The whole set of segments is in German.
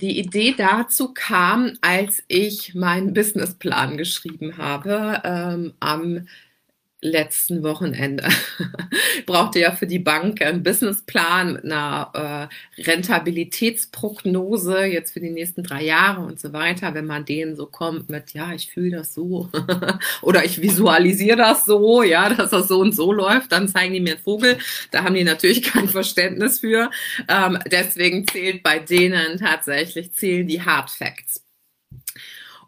Die Idee dazu kam, als ich meinen Businessplan geschrieben habe ähm, am letzten Wochenende. Brauchte ja für die Bank einen Businessplan mit einer äh, Rentabilitätsprognose jetzt für die nächsten drei Jahre und so weiter. Wenn man denen so kommt mit, ja, ich fühle das so oder ich visualisiere das so, ja, dass das so und so läuft, dann zeigen die mir einen Vogel. Da haben die natürlich kein Verständnis für. Ähm, deswegen zählt bei denen tatsächlich zählen die Hard Facts.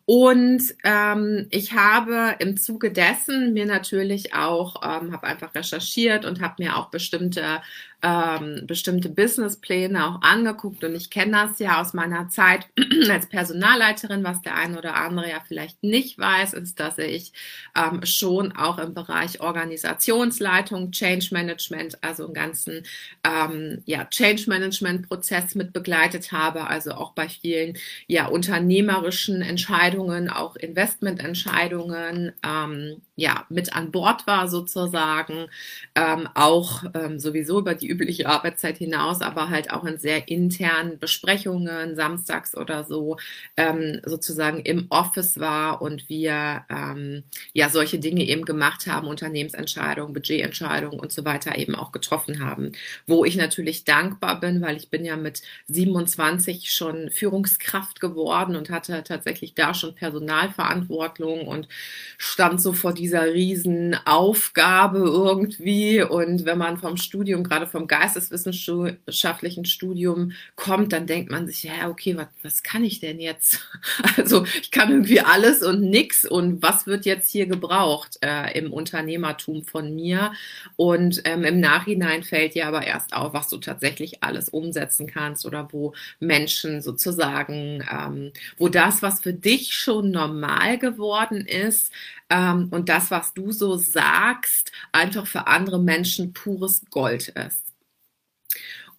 Und ähm, ich habe im Zuge dessen mir natürlich auch, ähm, habe einfach recherchiert und habe mir auch bestimmte ähm, bestimmte Businesspläne auch angeguckt. Und ich kenne das ja aus meiner Zeit als Personalleiterin, was der eine oder andere ja vielleicht nicht weiß, ist, dass ich ähm, schon auch im Bereich Organisationsleitung, Change Management, also einen ganzen ähm, ja, Change Management Prozess mit begleitet habe, also auch bei vielen ja unternehmerischen Entscheidungen, auch Investmententscheidungen, ähm, ja mit an Bord war sozusagen, ähm, auch ähm, sowieso über die übliche Arbeitszeit hinaus, aber halt auch in sehr internen Besprechungen, samstags oder so, ähm, sozusagen im Office war und wir ähm, ja solche Dinge eben gemacht haben, Unternehmensentscheidungen, Budgetentscheidungen und so weiter eben auch getroffen haben. Wo ich natürlich dankbar bin, weil ich bin ja mit 27 schon Führungskraft geworden und hatte tatsächlich da schon Personalverantwortung und stand so vor dieser riesen Aufgabe irgendwie und wenn man vom Studium, gerade vom geisteswissenschaftlichen Studium kommt, dann denkt man sich, ja, okay, was, was kann ich denn jetzt? Also ich kann irgendwie alles und nix und was wird jetzt hier gebraucht äh, im Unternehmertum von mir? Und ähm, im Nachhinein fällt dir aber erst auf, was du tatsächlich alles umsetzen kannst oder wo Menschen sozusagen, ähm, wo das, was für dich schon normal geworden ist, ähm, und das, was du so sagst, einfach für andere Menschen pures Gold ist.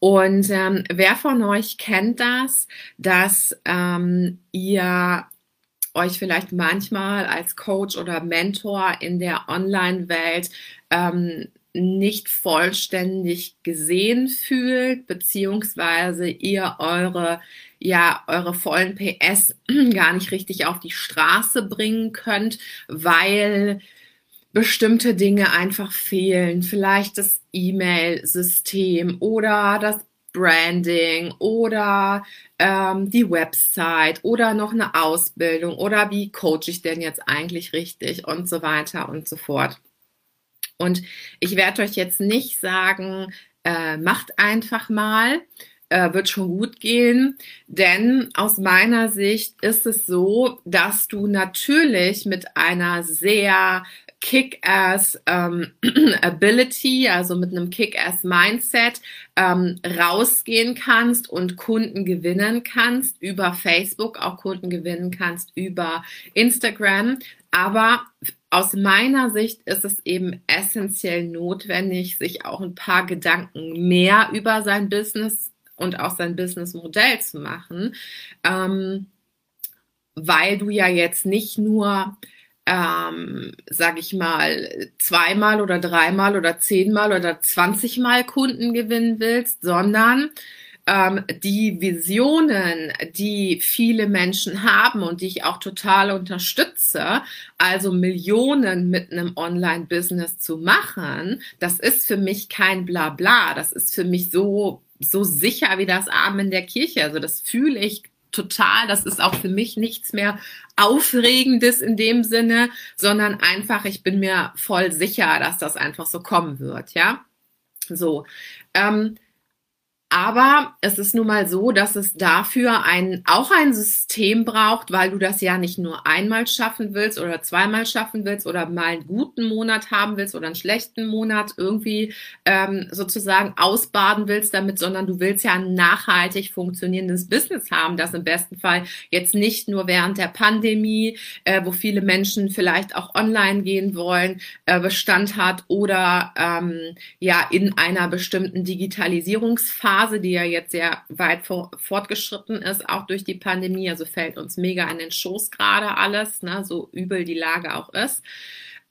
Und ähm, wer von euch kennt das, dass ähm, ihr euch vielleicht manchmal als Coach oder Mentor in der Online-Welt ähm, nicht vollständig gesehen fühlt, beziehungsweise ihr eure, ja, eure vollen PS gar nicht richtig auf die Straße bringen könnt, weil bestimmte Dinge einfach fehlen. Vielleicht das E-Mail-System oder das Branding oder ähm, die Website oder noch eine Ausbildung oder wie coach ich denn jetzt eigentlich richtig und so weiter und so fort. Und ich werde euch jetzt nicht sagen, äh, macht einfach mal, äh, wird schon gut gehen, denn aus meiner Sicht ist es so, dass du natürlich mit einer sehr Kick-Ass ähm, Ability, also mit einem Kick-Ass Mindset ähm, rausgehen kannst und Kunden gewinnen kannst über Facebook, auch Kunden gewinnen kannst über Instagram. Aber aus meiner Sicht ist es eben essentiell notwendig, sich auch ein paar Gedanken mehr über sein Business und auch sein Businessmodell zu machen, ähm, weil du ja jetzt nicht nur ähm, sag ich mal, zweimal oder dreimal oder zehnmal oder zwanzigmal Kunden gewinnen willst, sondern ähm, die Visionen, die viele Menschen haben und die ich auch total unterstütze, also Millionen mit einem Online-Business zu machen, das ist für mich kein Blabla. Das ist für mich so so sicher wie das Arm in der Kirche. Also das fühle ich total. Das ist auch für mich nichts mehr Aufregendes in dem Sinne, sondern einfach, ich bin mir voll sicher, dass das einfach so kommen wird, ja. So. Ähm, aber es ist nun mal so, dass es dafür ein, auch ein System braucht, weil du das ja nicht nur einmal schaffen willst oder zweimal schaffen willst oder mal einen guten Monat haben willst oder einen schlechten Monat irgendwie ähm, sozusagen ausbaden willst damit, sondern du willst ja ein nachhaltig funktionierendes Business haben, das im besten Fall jetzt nicht nur während der Pandemie, äh, wo viele Menschen vielleicht auch online gehen wollen, äh, Bestand hat oder ähm, ja in einer bestimmten Digitalisierungsphase Phase, die ja jetzt sehr weit vor, fortgeschritten ist, auch durch die Pandemie. Also fällt uns mega in den Schoß gerade alles, ne, so übel die Lage auch ist.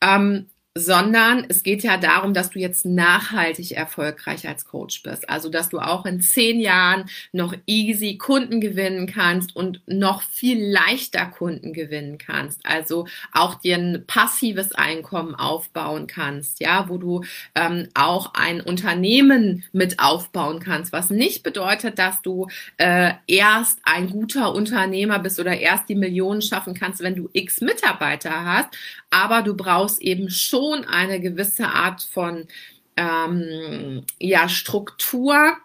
Ähm, sondern es geht ja darum, dass du jetzt nachhaltig erfolgreich als Coach bist. Also, dass du auch in zehn Jahren noch easy Kunden gewinnen kannst und noch viel leichter Kunden gewinnen kannst. Also auch dir ein passives Einkommen aufbauen kannst, ja, wo du ähm, auch ein Unternehmen mit aufbauen kannst, was nicht bedeutet, dass du äh, erst ein guter Unternehmer bist oder erst die Millionen schaffen kannst, wenn du x Mitarbeiter hast, aber du brauchst eben schon eine gewisse Art von ähm, ja, Struktur,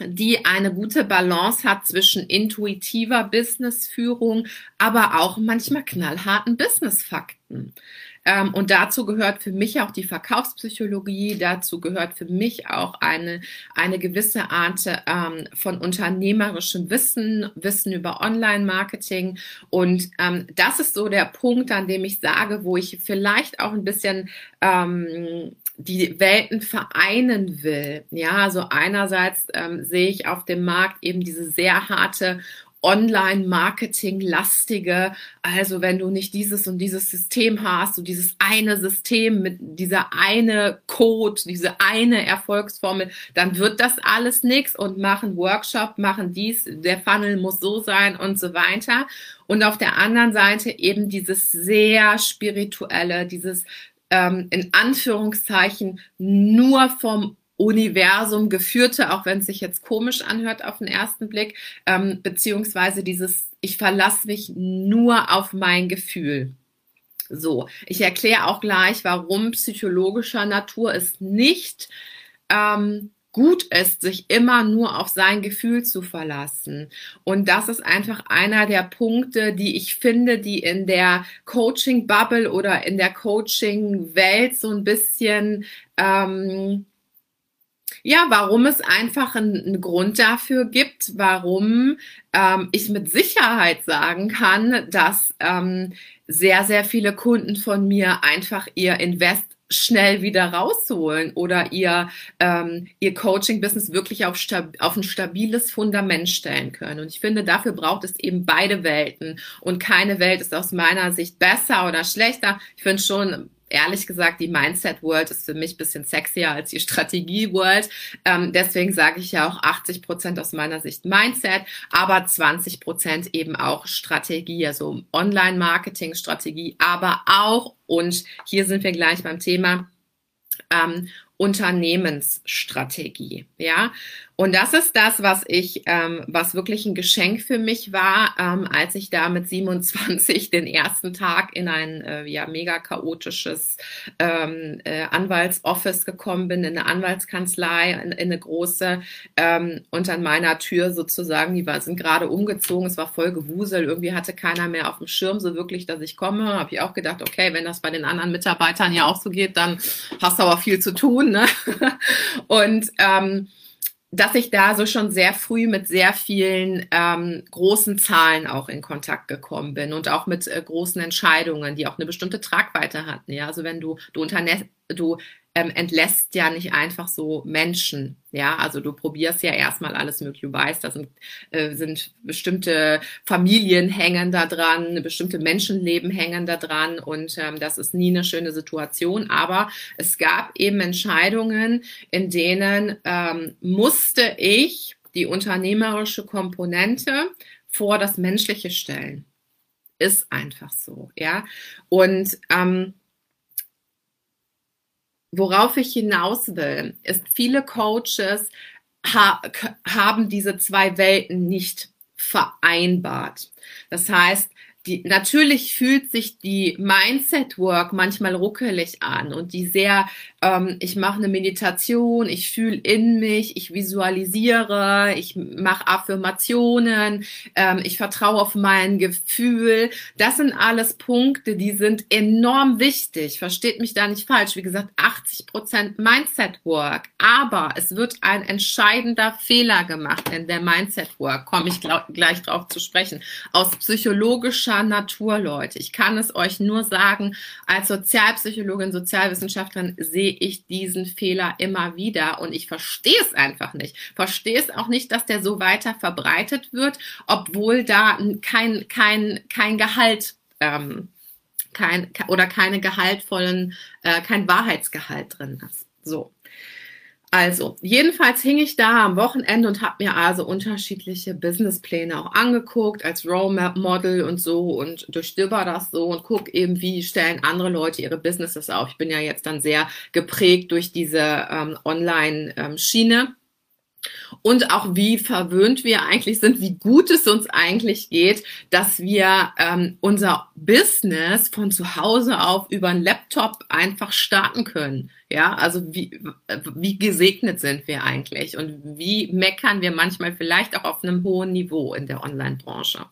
die eine gute Balance hat zwischen intuitiver Businessführung, aber auch manchmal knallharten Businessfakten. Ähm, und dazu gehört für mich auch die Verkaufspsychologie, dazu gehört für mich auch eine, eine gewisse Art ähm, von unternehmerischem Wissen, Wissen über Online-Marketing. Und ähm, das ist so der Punkt, an dem ich sage, wo ich vielleicht auch ein bisschen ähm, die Welten vereinen will. Ja, also einerseits ähm, sehe ich auf dem Markt eben diese sehr harte Online-Marketing-lastige. Also wenn du nicht dieses und dieses System hast, so dieses eine System mit dieser eine Code, diese eine Erfolgsformel, dann wird das alles nichts und machen Workshop, machen dies, der Funnel muss so sein und so weiter. Und auf der anderen Seite eben dieses sehr spirituelle, dieses ähm, in Anführungszeichen nur vom Universum geführte, auch wenn es sich jetzt komisch anhört auf den ersten Blick, ähm, beziehungsweise dieses, ich verlasse mich nur auf mein Gefühl. So, ich erkläre auch gleich, warum psychologischer Natur es nicht ähm, gut ist, sich immer nur auf sein Gefühl zu verlassen. Und das ist einfach einer der Punkte, die ich finde, die in der Coaching-Bubble oder in der Coaching-Welt so ein bisschen ähm, ja, warum es einfach einen, Grund dafür gibt, warum ähm, ich mit Sicherheit sagen kann, dass ähm, sehr, sehr viele Kunden von mir einfach ihr Invest schnell wieder rausholen oder ihr, ähm, ihr Coaching-Business wirklich auf, auf ein stabiles Fundament stellen können. Und ich finde, dafür braucht es eben beide Welten. Und keine Welt ist aus meiner Sicht besser oder schlechter. Ich finde schon, ehrlich gesagt, die Mindset World ist für mich bisschen sexier als die Strategie World. Ähm, deswegen sage ich ja auch 80 Prozent aus meiner Sicht Mindset, aber 20 Prozent eben auch Strategie, also Online-Marketing, Strategie, aber auch, und hier sind wir gleich beim Thema, ähm, Unternehmensstrategie. Ja, und das ist das, was ich, ähm, was wirklich ein Geschenk für mich war, ähm, als ich da mit 27 den ersten Tag in ein äh, ja mega chaotisches ähm, äh, Anwaltsoffice gekommen bin, in eine Anwaltskanzlei, in, in eine große ähm, und an meiner Tür sozusagen, die war, sind gerade umgezogen, es war voll gewusel, irgendwie hatte keiner mehr auf dem Schirm so wirklich, dass ich komme. Habe ich auch gedacht, okay, wenn das bei den anderen Mitarbeitern ja auch so geht, dann hast du aber viel zu tun. Ne? und ähm, dass ich da so schon sehr früh mit sehr vielen ähm, großen Zahlen auch in Kontakt gekommen bin und auch mit äh, großen Entscheidungen, die auch eine bestimmte Tragweite hatten. Ja, also wenn du du, du ähm, entlässt ja nicht einfach so Menschen. Ja, also du probierst ja erstmal alles mögliche. Du weißt, da sind, äh, sind bestimmte Familien hängen da dran, bestimmte Menschenleben hängen da dran und ähm, das ist nie eine schöne Situation. Aber es gab eben Entscheidungen, in denen ähm, musste ich die unternehmerische Komponente vor das Menschliche stellen. Ist einfach so, ja. Und ähm, worauf ich hinaus will, ist, viele Coaches ha haben diese zwei Welten nicht vereinbart. Das heißt, die, natürlich fühlt sich die Mindset Work manchmal ruckelig an und die sehr, ähm, ich mache eine Meditation, ich fühle in mich, ich visualisiere, ich mache Affirmationen, ähm, ich vertraue auf mein Gefühl. Das sind alles Punkte, die sind enorm wichtig. Versteht mich da nicht falsch. Wie gesagt, 80 Prozent Mindset Work. Aber es wird ein entscheidender Fehler gemacht in der Mindset Work. Komme ich gleich drauf zu sprechen. Aus psychologischer Natur, Leute. Ich kann es euch nur sagen, als Sozialpsychologin, Sozialwissenschaftlerin sehe ich diesen Fehler immer wieder und ich verstehe es einfach nicht. Verstehe es auch nicht, dass der so weiter verbreitet wird, obwohl da kein, kein, kein Gehalt ähm, kein oder keine gehaltvollen, äh, kein Wahrheitsgehalt drin ist. So. Also, jedenfalls hing ich da am Wochenende und habe mir also unterschiedliche Businesspläne auch angeguckt als Role Model und so und durchstöber das so und guck eben, wie stellen andere Leute ihre Businesses auf. Ich bin ja jetzt dann sehr geprägt durch diese ähm, Online-Schiene. Und auch wie verwöhnt wir eigentlich sind, wie gut es uns eigentlich geht, dass wir ähm, unser Business von zu Hause auf über einen Laptop einfach starten können. Ja, also wie, wie gesegnet sind wir eigentlich und wie meckern wir manchmal vielleicht auch auf einem hohen Niveau in der Online-Branche.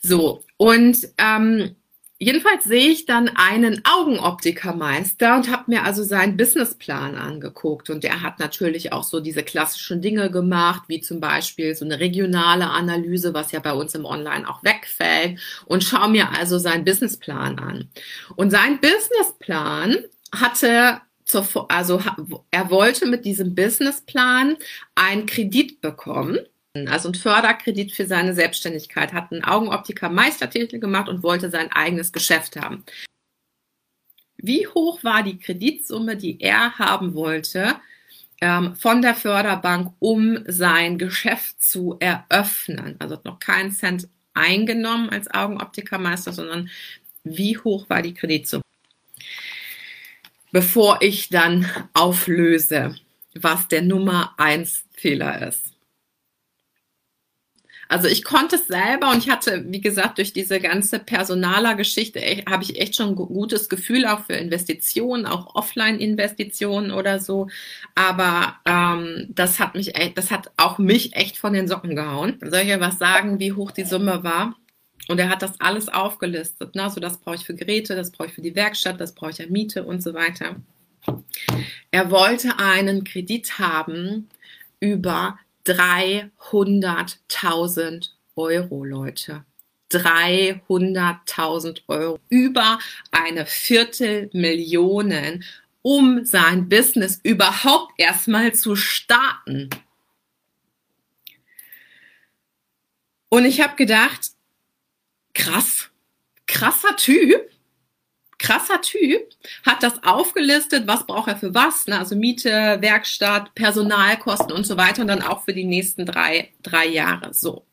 So, und ähm, Jedenfalls sehe ich dann einen Augenoptikermeister und habe mir also seinen Businessplan angeguckt. Und der hat natürlich auch so diese klassischen Dinge gemacht, wie zum Beispiel so eine regionale Analyse, was ja bei uns im Online auch wegfällt. Und schaue mir also seinen Businessplan an. Und sein Businessplan hatte zur, also er wollte mit diesem Businessplan einen Kredit bekommen also ein Förderkredit für seine Selbstständigkeit, hat einen Augenoptiker Meistertitel gemacht und wollte sein eigenes Geschäft haben. Wie hoch war die Kreditsumme, die er haben wollte ähm, von der Förderbank, um sein Geschäft zu eröffnen? Also hat noch keinen Cent eingenommen als Augenoptikermeister, sondern wie hoch war die Kreditsumme? Bevor ich dann auflöse, was der Nummer eins Fehler ist. Also ich konnte es selber und ich hatte, wie gesagt, durch diese ganze Personaler-Geschichte habe ich echt schon ein gutes Gefühl auch für Investitionen, auch Offline-Investitionen oder so. Aber ähm, das hat mich, das hat auch mich echt von den Socken gehauen. Soll ich ja was sagen, wie hoch die Summe war? Und er hat das alles aufgelistet. Ne? Also das brauche ich für Geräte, das brauche ich für die Werkstatt, das brauche ich an Miete und so weiter. Er wollte einen Kredit haben über 300.000 Euro, Leute. 300.000 Euro. Über eine Viertelmillion, um sein Business überhaupt erstmal zu starten. Und ich habe gedacht, krass, krasser Typ krasser Typ, hat das aufgelistet, was braucht er für was, ne? also Miete, Werkstatt, Personalkosten und so weiter und dann auch für die nächsten drei, drei Jahre so.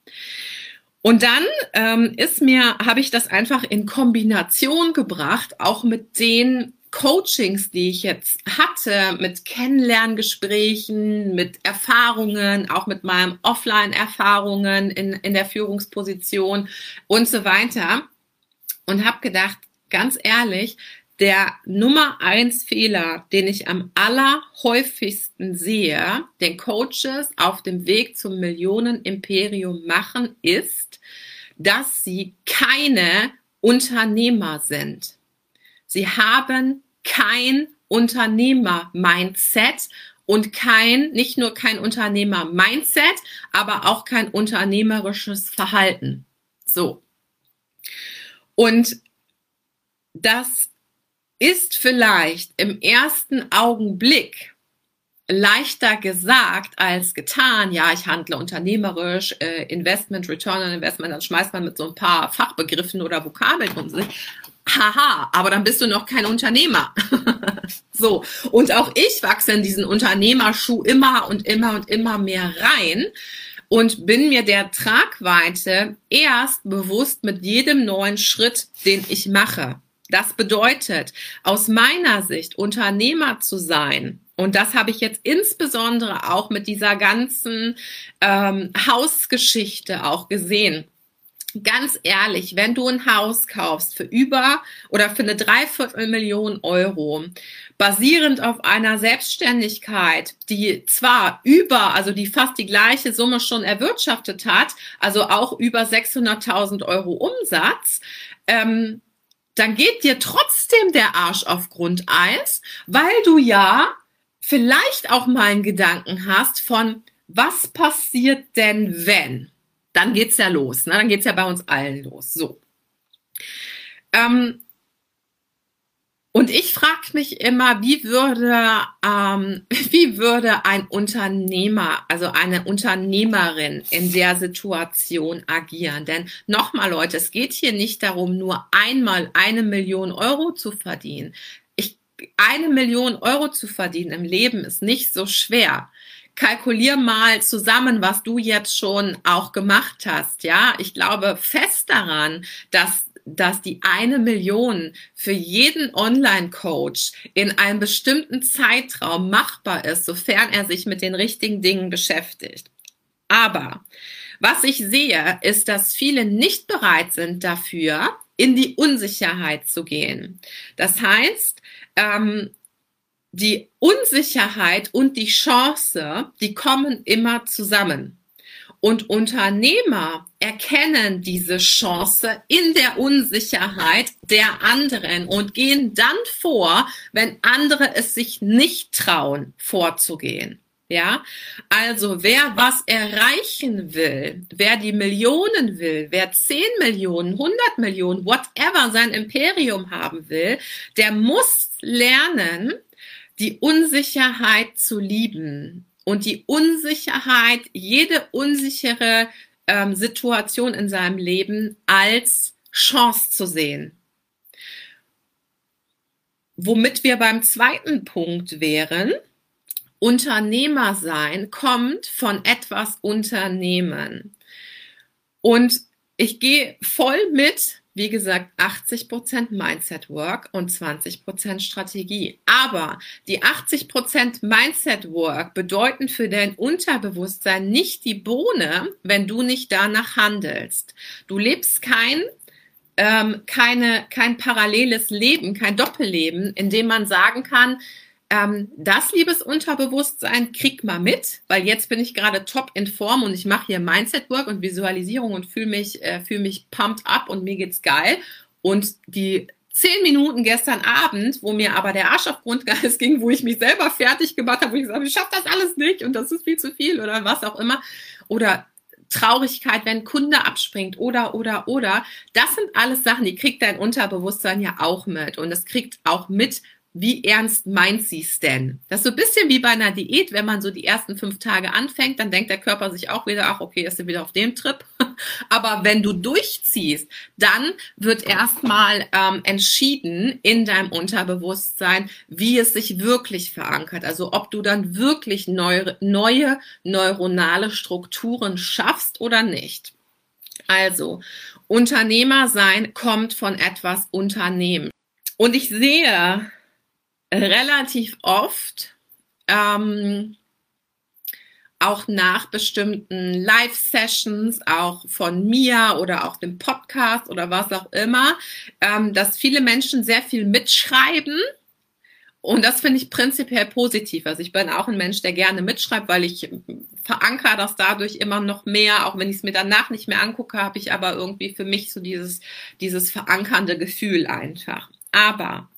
Und dann ähm, ist mir, habe ich das einfach in Kombination gebracht, auch mit den Coachings, die ich jetzt hatte, mit Kennenlerngesprächen, mit Erfahrungen, auch mit meinen Offline-Erfahrungen in, in der Führungsposition und so weiter. Und habe gedacht, ganz ehrlich, der Nummer eins Fehler, den ich am allerhäufigsten sehe, den Coaches auf dem Weg zum Millionenimperium machen, ist, dass sie keine Unternehmer sind. Sie haben kein Unternehmer-Mindset und kein, nicht nur kein Unternehmer-Mindset, aber auch kein unternehmerisches Verhalten. So. Und das ist vielleicht im ersten Augenblick leichter gesagt als getan. Ja, ich handle unternehmerisch, äh, Investment, Return on Investment, dann schmeißt man mit so ein paar Fachbegriffen oder Vokabeln um sich. Haha, aber dann bist du noch kein Unternehmer. so. Und auch ich wachse in diesen Unternehmerschuh immer und immer und immer mehr rein und bin mir der Tragweite erst bewusst mit jedem neuen Schritt, den ich mache. Das bedeutet, aus meiner Sicht, Unternehmer zu sein, und das habe ich jetzt insbesondere auch mit dieser ganzen ähm, Hausgeschichte auch gesehen. Ganz ehrlich, wenn du ein Haus kaufst für über oder für eine Dreiviertelmillion Euro, basierend auf einer Selbstständigkeit, die zwar über, also die fast die gleiche Summe schon erwirtschaftet hat, also auch über 600.000 Euro Umsatz, ähm, dann geht dir trotzdem der Arsch auf Grundeis, weil du ja vielleicht auch mal einen Gedanken hast von, was passiert denn, wenn? Dann geht's ja los, ne? dann geht's ja bei uns allen los. So. Ähm, Und ich frage mich immer, wie würde, ähm, wie würde ein Unternehmer, also eine Unternehmerin in der Situation agieren? Denn nochmal, Leute, es geht hier nicht darum, nur einmal eine Million Euro zu verdienen. Ich, eine Million Euro zu verdienen im Leben ist nicht so schwer kalkulier mal zusammen, was du jetzt schon auch gemacht hast. Ja, ich glaube fest daran, dass dass die eine Million für jeden Online-Coach in einem bestimmten Zeitraum machbar ist, sofern er sich mit den richtigen Dingen beschäftigt. Aber was ich sehe, ist, dass viele nicht bereit sind dafür, in die Unsicherheit zu gehen. Das heißt, ähm, die Unsicherheit und die Chance, die kommen immer zusammen. Und Unternehmer erkennen diese Chance in der Unsicherheit der anderen und gehen dann vor, wenn andere es sich nicht trauen, vorzugehen. Ja, also wer was erreichen will, wer die Millionen will, wer 10 Millionen, 100 Millionen, whatever sein Imperium haben will, der muss lernen, die Unsicherheit zu lieben und die Unsicherheit, jede unsichere ähm, Situation in seinem Leben als Chance zu sehen. Womit wir beim zweiten Punkt wären, Unternehmer sein kommt von etwas Unternehmen. Und ich gehe voll mit, wie gesagt, 80% Mindset Work und 20% Strategie. Aber die 80% Mindset Work bedeuten für dein Unterbewusstsein nicht die Bohne, wenn du nicht danach handelst. Du lebst kein ähm, keine, kein paralleles Leben, kein Doppelleben, in dem man sagen kann, ähm, das liebes Unterbewusstsein krieg mal mit, weil jetzt bin ich gerade top in Form und ich mache hier Mindset Work und Visualisierung und fühle mich, äh, fühle mich pumped up und mir geht's geil. Und die zehn Minuten gestern Abend, wo mir aber der Arsch auf Grundgeist ging, wo ich mich selber fertig gemacht habe, wo ich gesagt habe, ich schaffe das alles nicht und das ist viel zu viel oder was auch immer. Oder Traurigkeit, wenn ein Kunde abspringt oder, oder, oder. Das sind alles Sachen, die kriegt dein Unterbewusstsein ja auch mit. Und es kriegt auch mit, wie ernst meint sie es denn? Das ist so ein bisschen wie bei einer Diät, wenn man so die ersten fünf Tage anfängt, dann denkt der Körper sich auch wieder, ach okay, ist er wieder auf dem Trip. Aber wenn du durchziehst, dann wird erstmal ähm, entschieden in deinem Unterbewusstsein, wie es sich wirklich verankert. Also ob du dann wirklich neue, neue neuronale Strukturen schaffst oder nicht. Also, Unternehmer sein kommt von etwas Unternehmen. Und ich sehe relativ oft ähm, auch nach bestimmten Live-Sessions, auch von mir oder auch dem Podcast oder was auch immer, ähm, dass viele Menschen sehr viel mitschreiben. Und das finde ich prinzipiell positiv. Also ich bin auch ein Mensch, der gerne mitschreibt, weil ich verankere das dadurch immer noch mehr. Auch wenn ich es mir danach nicht mehr angucke, habe ich aber irgendwie für mich so dieses, dieses verankernde Gefühl einfach. Aber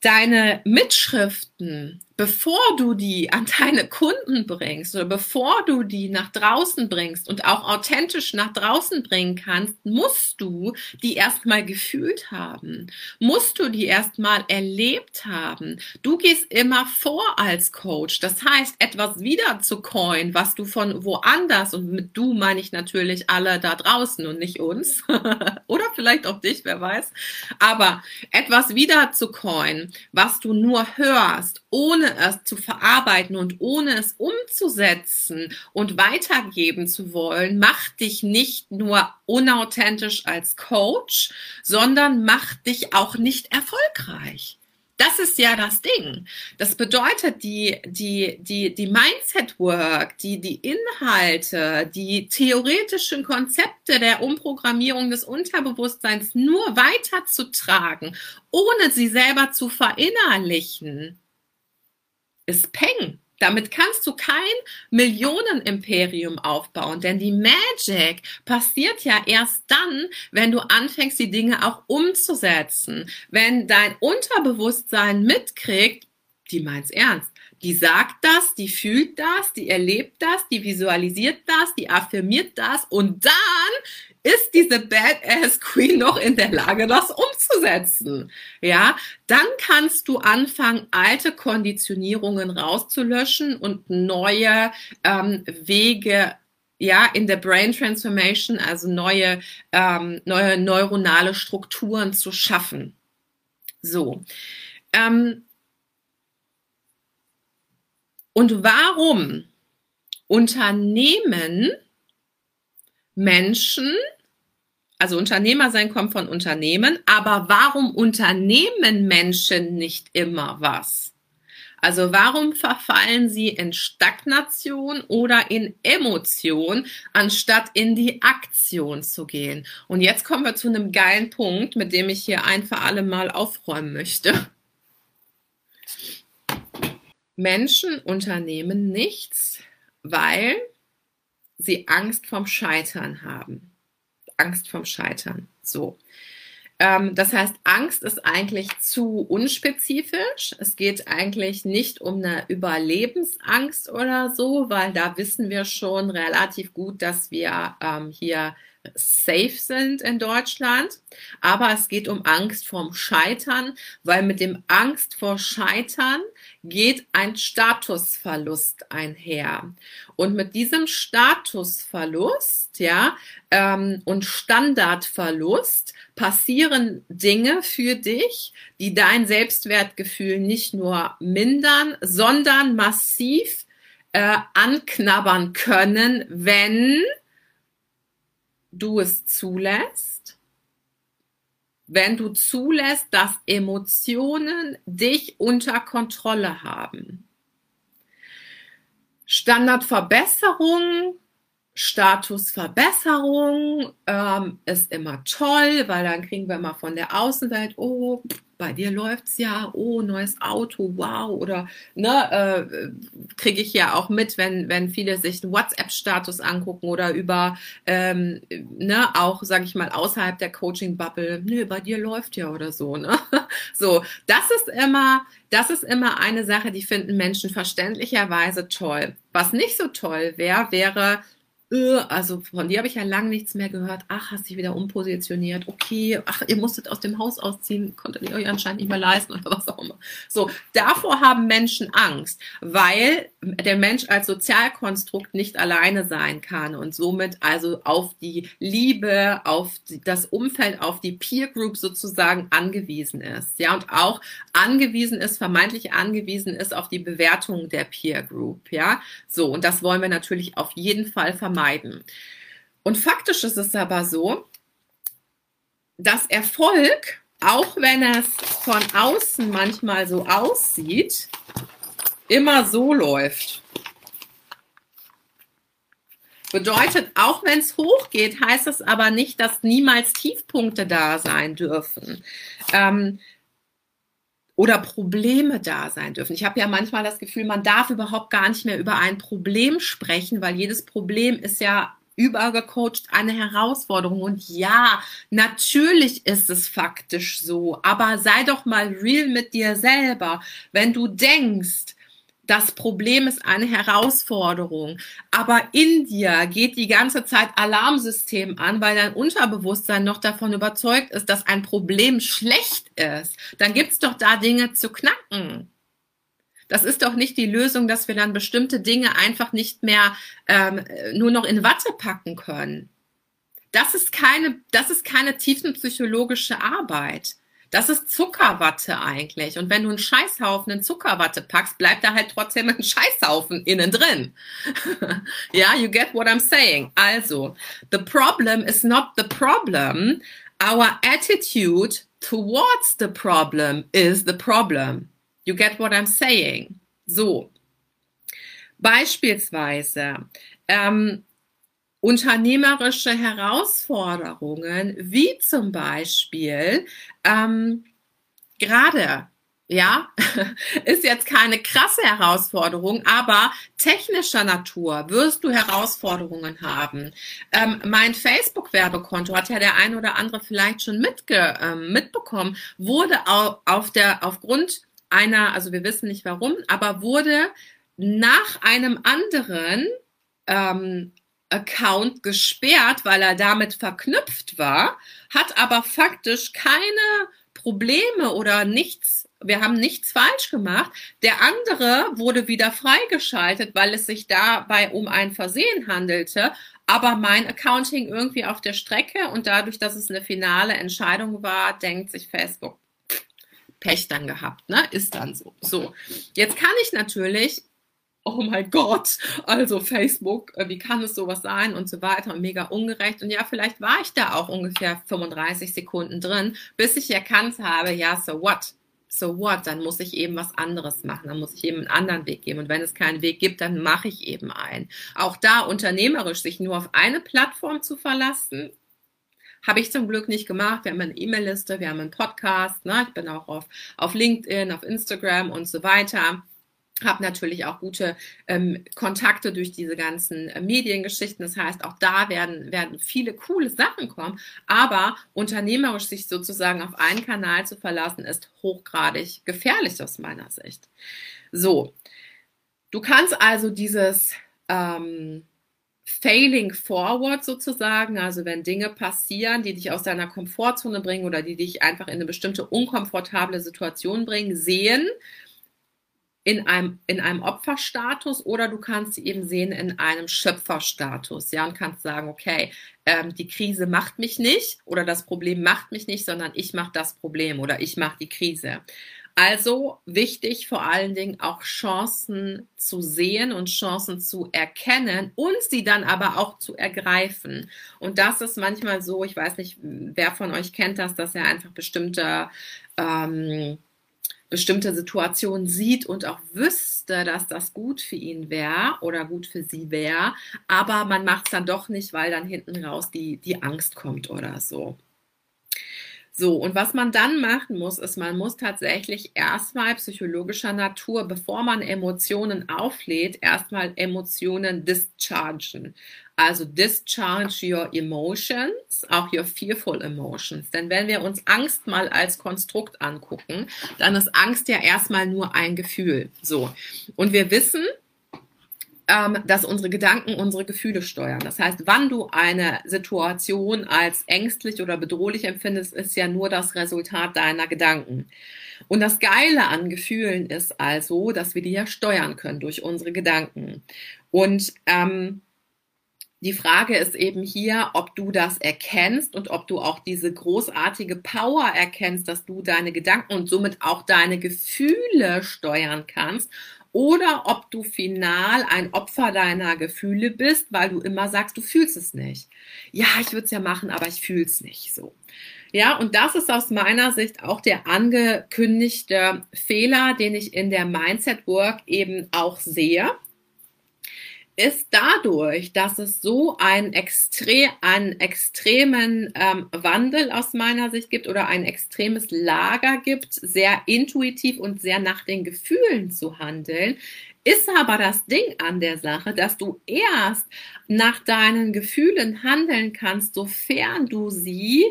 deine Mitschriften bevor du die an deine Kunden bringst oder bevor du die nach draußen bringst und auch authentisch nach draußen bringen kannst, musst du die erstmal gefühlt haben, musst du die erstmal erlebt haben. Du gehst immer vor als Coach. Das heißt, etwas wieder zu coin, was du von woanders und mit du meine ich natürlich alle da draußen und nicht uns oder vielleicht auch dich, wer weiß, aber etwas wieder zu coin, was du nur hörst, ohne es zu verarbeiten und ohne es umzusetzen und weitergeben zu wollen, macht dich nicht nur unauthentisch als Coach, sondern macht dich auch nicht erfolgreich. Das ist ja das Ding. Das bedeutet, die, die, die, die Mindset Work, die, die Inhalte, die theoretischen Konzepte der Umprogrammierung des Unterbewusstseins nur weiterzutragen, ohne sie selber zu verinnerlichen, ist Peng. Damit kannst du kein Millionenimperium aufbauen, denn die Magic passiert ja erst dann, wenn du anfängst, die Dinge auch umzusetzen. Wenn dein Unterbewusstsein mitkriegt, die meint's ernst. Die sagt das, die fühlt das, die erlebt das, die visualisiert das, die affirmiert das und dann ist diese Badass Queen noch in der Lage, das umzusetzen? Ja, dann kannst du anfangen, alte Konditionierungen rauszulöschen und neue ähm, Wege ja, in der Brain Transformation, also neue, ähm, neue neuronale Strukturen zu schaffen. So. Ähm, und warum Unternehmen Menschen, also Unternehmer sein kommt von Unternehmen, aber warum unternehmen Menschen nicht immer was? Also warum verfallen sie in Stagnation oder in Emotion, anstatt in die Aktion zu gehen? Und jetzt kommen wir zu einem geilen Punkt, mit dem ich hier ein für alle Mal aufräumen möchte. Menschen unternehmen nichts, weil sie Angst vom Scheitern haben. Angst vom Scheitern. So. Ähm, das heißt, Angst ist eigentlich zu unspezifisch. Es geht eigentlich nicht um eine Überlebensangst oder so, weil da wissen wir schon relativ gut, dass wir ähm, hier safe sind in Deutschland. Aber es geht um Angst vorm Scheitern, weil mit dem Angst vor Scheitern geht ein Statusverlust einher. Und mit diesem Statusverlust, ja, ähm, und Standardverlust passieren Dinge für dich, die dein Selbstwertgefühl nicht nur mindern, sondern massiv äh, anknabbern können, wenn du es zulässt, wenn du zulässt, dass Emotionen dich unter Kontrolle haben. Standardverbesserung, Statusverbesserung ähm, ist immer toll, weil dann kriegen wir mal von der Außenwelt, oh, bei dir läuft's ja, oh, neues Auto, wow, oder ne, äh, kriege ich ja auch mit, wenn, wenn viele sich einen WhatsApp-Status angucken oder über, ähm, ne, auch, sage ich mal, außerhalb der Coaching-Bubble, nö, bei dir läuft ja oder so, ne? So, das ist immer, das ist immer eine Sache, die finden Menschen verständlicherweise toll. Was nicht so toll wäre, wäre, also von dir habe ich ja lange nichts mehr gehört. Ach, hast dich wieder umpositioniert. Okay, ach, ihr musstet aus dem Haus ausziehen, konntet ihr euch anscheinend nicht mehr leisten oder was auch immer. So, davor haben Menschen Angst, weil der Mensch als Sozialkonstrukt nicht alleine sein kann und somit also auf die Liebe, auf das Umfeld, auf die Peer Group sozusagen angewiesen ist. Ja, und auch angewiesen ist, vermeintlich angewiesen ist auf die Bewertung der Peer Group. Ja, so, und das wollen wir natürlich auf jeden Fall vermeiden vermeiden. Und faktisch ist es aber so, dass Erfolg, auch wenn es von außen manchmal so aussieht, immer so läuft. Bedeutet, auch wenn es hochgeht, heißt es aber nicht, dass niemals Tiefpunkte da sein dürfen. Ähm, oder Probleme da sein dürfen. Ich habe ja manchmal das Gefühl, man darf überhaupt gar nicht mehr über ein Problem sprechen, weil jedes Problem ist ja übergecoacht eine Herausforderung. Und ja, natürlich ist es faktisch so, aber sei doch mal real mit dir selber. Wenn du denkst, das Problem ist eine Herausforderung. Aber in dir geht die ganze Zeit Alarmsystem an, weil dein Unterbewusstsein noch davon überzeugt ist, dass ein Problem schlecht ist. Dann gibt's doch da Dinge zu knacken. Das ist doch nicht die Lösung, dass wir dann bestimmte Dinge einfach nicht mehr ähm, nur noch in Watte packen können. Das ist keine, das ist keine tiefenpsychologische Arbeit. Das ist Zuckerwatte eigentlich. Und wenn du einen Scheißhaufen in Zuckerwatte packst, bleibt da halt trotzdem ein Scheißhaufen innen drin. ja, you get what I'm saying. Also, the problem is not the problem. Our attitude towards the problem is the problem. You get what I'm saying? So. Beispielsweise, ähm, unternehmerische Herausforderungen, wie zum Beispiel ähm, gerade ja, ist jetzt keine krasse Herausforderung, aber technischer Natur wirst du Herausforderungen haben. Ähm, mein Facebook-Werbekonto hat ja der ein oder andere vielleicht schon mitge ähm, mitbekommen, wurde auf, auf der aufgrund einer, also wir wissen nicht warum, aber wurde nach einem anderen ähm, Account gesperrt, weil er damit verknüpft war, hat aber faktisch keine Probleme oder nichts, wir haben nichts falsch gemacht. Der andere wurde wieder freigeschaltet, weil es sich dabei um ein Versehen handelte. Aber mein Accounting irgendwie auf der Strecke und dadurch, dass es eine finale Entscheidung war, denkt sich Facebook, Pech dann gehabt, ne? Ist dann so. So. Jetzt kann ich natürlich oh mein Gott, also Facebook, äh, wie kann es sowas sein und so weiter und mega ungerecht. Und ja, vielleicht war ich da auch ungefähr 35 Sekunden drin, bis ich erkannt habe, ja, so what? So what? Dann muss ich eben was anderes machen, dann muss ich eben einen anderen Weg geben. Und wenn es keinen Weg gibt, dann mache ich eben einen. Auch da unternehmerisch sich nur auf eine Plattform zu verlassen, habe ich zum Glück nicht gemacht. Wir haben eine E-Mail-Liste, wir haben einen Podcast, ne? ich bin auch auf, auf LinkedIn, auf Instagram und so weiter habe natürlich auch gute ähm, Kontakte durch diese ganzen äh, Mediengeschichten. Das heißt, auch da werden, werden viele coole Sachen kommen. Aber unternehmerisch sich sozusagen auf einen Kanal zu verlassen, ist hochgradig gefährlich aus meiner Sicht. So, du kannst also dieses ähm, Failing Forward sozusagen, also wenn Dinge passieren, die dich aus deiner Komfortzone bringen oder die dich einfach in eine bestimmte unkomfortable Situation bringen, sehen in einem, in einem Opferstatus oder du kannst sie eben sehen in einem Schöpferstatus, ja, und kannst sagen, okay, ähm, die Krise macht mich nicht oder das Problem macht mich nicht, sondern ich mache das Problem oder ich mache die Krise. Also wichtig vor allen Dingen auch Chancen zu sehen und Chancen zu erkennen und sie dann aber auch zu ergreifen. Und das ist manchmal so, ich weiß nicht, wer von euch kennt das, dass er einfach bestimmte ähm, bestimmte Situationen sieht und auch wüsste, dass das gut für ihn wäre oder gut für sie wäre, aber man macht es dann doch nicht, weil dann hinten raus die, die Angst kommt oder so. So, und was man dann machen muss, ist, man muss tatsächlich erstmal psychologischer Natur, bevor man Emotionen auflädt, erstmal Emotionen dischargen. Also discharge your emotions, auch your fearful emotions. Denn wenn wir uns Angst mal als Konstrukt angucken, dann ist Angst ja erstmal nur ein Gefühl. So. Und wir wissen, ähm, dass unsere Gedanken unsere Gefühle steuern. Das heißt, wann du eine Situation als ängstlich oder bedrohlich empfindest, ist ja nur das Resultat deiner Gedanken. Und das Geile an Gefühlen ist also, dass wir die ja steuern können durch unsere Gedanken. Und ähm, die Frage ist eben hier, ob du das erkennst und ob du auch diese großartige Power erkennst, dass du deine Gedanken und somit auch deine Gefühle steuern kannst oder ob du final ein Opfer deiner Gefühle bist, weil du immer sagst, du fühlst es nicht. Ja, ich würde es ja machen, aber ich fühle es nicht so. Ja, und das ist aus meiner Sicht auch der angekündigte Fehler, den ich in der Mindset Work eben auch sehe ist dadurch, dass es so einen, extre einen extremen ähm, Wandel aus meiner Sicht gibt oder ein extremes Lager gibt, sehr intuitiv und sehr nach den Gefühlen zu handeln, ist aber das Ding an der Sache, dass du erst nach deinen Gefühlen handeln kannst, sofern du sie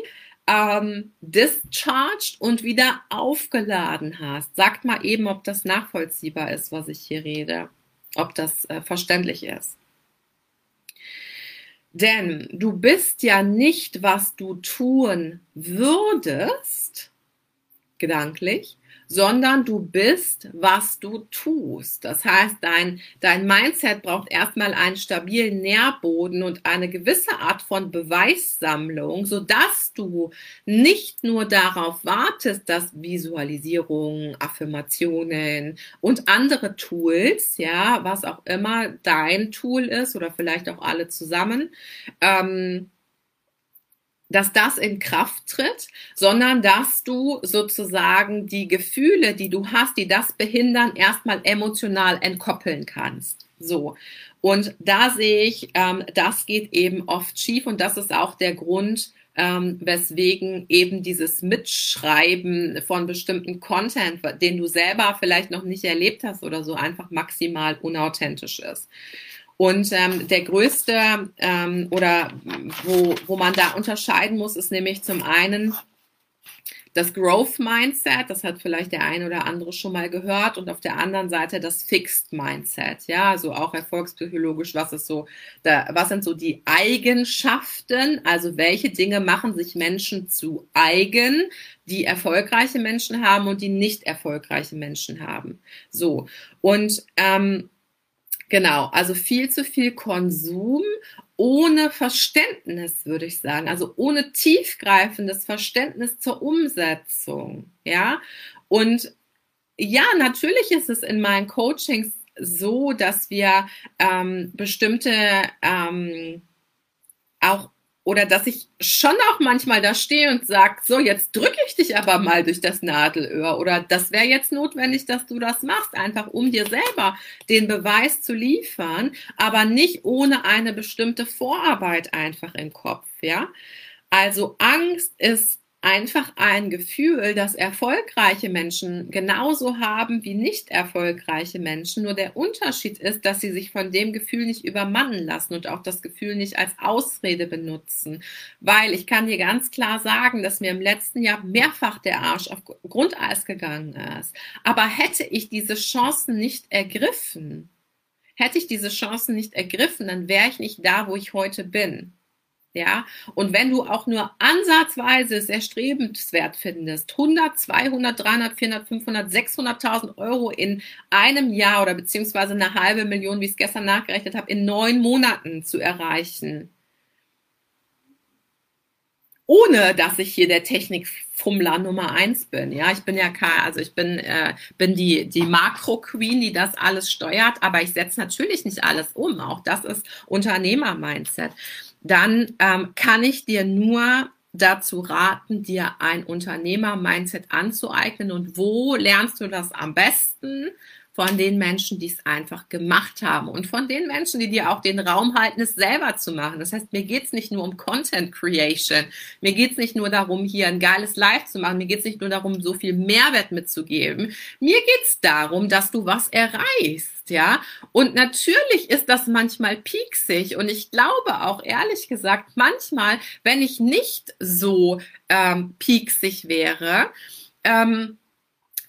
ähm, discharged und wieder aufgeladen hast. Sagt mal eben, ob das nachvollziehbar ist, was ich hier rede ob das äh, verständlich ist. Denn du bist ja nicht, was du tun würdest, gedanklich, sondern du bist, was du tust. Das heißt, dein, dein Mindset braucht erstmal einen stabilen Nährboden und eine gewisse Art von Beweissammlung, sodass du nicht nur darauf wartest, dass Visualisierungen, Affirmationen und andere Tools, ja, was auch immer dein Tool ist oder vielleicht auch alle zusammen, ähm, dass das in Kraft tritt, sondern dass du sozusagen die Gefühle, die du hast, die das behindern, erstmal emotional entkoppeln kannst. So. Und da sehe ich, ähm, das geht eben oft schief und das ist auch der Grund, ähm, weswegen eben dieses Mitschreiben von bestimmten Content, den du selber vielleicht noch nicht erlebt hast oder so, einfach maximal unauthentisch ist. Und ähm, der größte ähm, oder wo, wo man da unterscheiden muss, ist nämlich zum einen das Growth Mindset, das hat vielleicht der eine oder andere schon mal gehört, und auf der anderen Seite das Fixed Mindset. Ja, also auch erfolgspsychologisch, was ist so, da, was sind so die Eigenschaften? Also welche Dinge machen sich Menschen zu eigen, die erfolgreiche Menschen haben und die nicht erfolgreiche Menschen haben? So und ähm, Genau, also viel zu viel Konsum ohne Verständnis, würde ich sagen, also ohne tiefgreifendes Verständnis zur Umsetzung, ja. Und ja, natürlich ist es in meinen Coachings so, dass wir ähm, bestimmte ähm, auch oder dass ich schon auch manchmal da stehe und sage, so, jetzt drücke ich dich aber mal durch das Nadelöhr. Oder das wäre jetzt notwendig, dass du das machst, einfach um dir selber den Beweis zu liefern, aber nicht ohne eine bestimmte Vorarbeit einfach im Kopf, ja. Also Angst ist einfach ein Gefühl, das erfolgreiche Menschen genauso haben wie nicht erfolgreiche Menschen. Nur der Unterschied ist, dass sie sich von dem Gefühl nicht übermannen lassen und auch das Gefühl nicht als Ausrede benutzen. Weil ich kann dir ganz klar sagen, dass mir im letzten Jahr mehrfach der Arsch auf Grundeis gegangen ist. Aber hätte ich diese Chancen nicht ergriffen, hätte ich diese Chancen nicht ergriffen, dann wäre ich nicht da, wo ich heute bin. Ja, und wenn du auch nur ansatzweise es erstrebenswert findest, 100, 200, 300, 400, 500, 600.000 Euro in einem Jahr oder beziehungsweise eine halbe Million, wie ich es gestern nachgerechnet habe, in neun Monaten zu erreichen, ohne dass ich hier der Technikfummler Nummer eins bin. Ja, ich bin ja also ich bin, äh, bin die, die Makro-Queen, die das alles steuert, aber ich setze natürlich nicht alles um. Auch das ist Unternehmer-Mindset dann ähm, kann ich dir nur dazu raten, dir ein Unternehmer-Mindset anzueignen. Und wo lernst du das am besten? Von den Menschen, die es einfach gemacht haben und von den Menschen, die dir auch den Raum halten, es selber zu machen. Das heißt, mir geht's nicht nur um Content Creation, mir geht's nicht nur darum, hier ein geiles Live zu machen, mir geht's nicht nur darum, so viel Mehrwert mitzugeben, mir geht's darum, dass du was erreichst, ja. Und natürlich ist das manchmal pieksig und ich glaube auch ehrlich gesagt, manchmal, wenn ich nicht so ähm, pieksig wäre, ähm,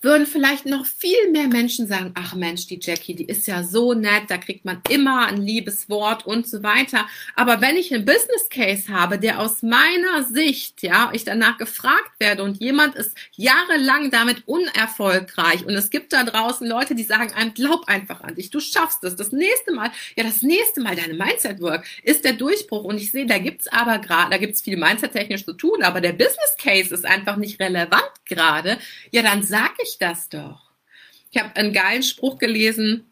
würden vielleicht noch viel mehr Menschen sagen, ach Mensch, die Jackie, die ist ja so nett, da kriegt man immer ein liebes Wort und so weiter. Aber wenn ich einen Business Case habe, der aus meiner Sicht, ja, ich danach gefragt werde und jemand ist jahrelang damit unerfolgreich und es gibt da draußen Leute, die sagen einem, glaub einfach an dich, du schaffst es. Das nächste Mal, ja, das nächste Mal deine Mindset Work ist der Durchbruch und ich sehe, da gibt's aber gerade, da gibt's viel Mindset technisch zu tun, aber der Business Case ist einfach nicht relevant gerade. Ja, dann sag ich ich das doch. Ich habe einen geilen Spruch gelesen.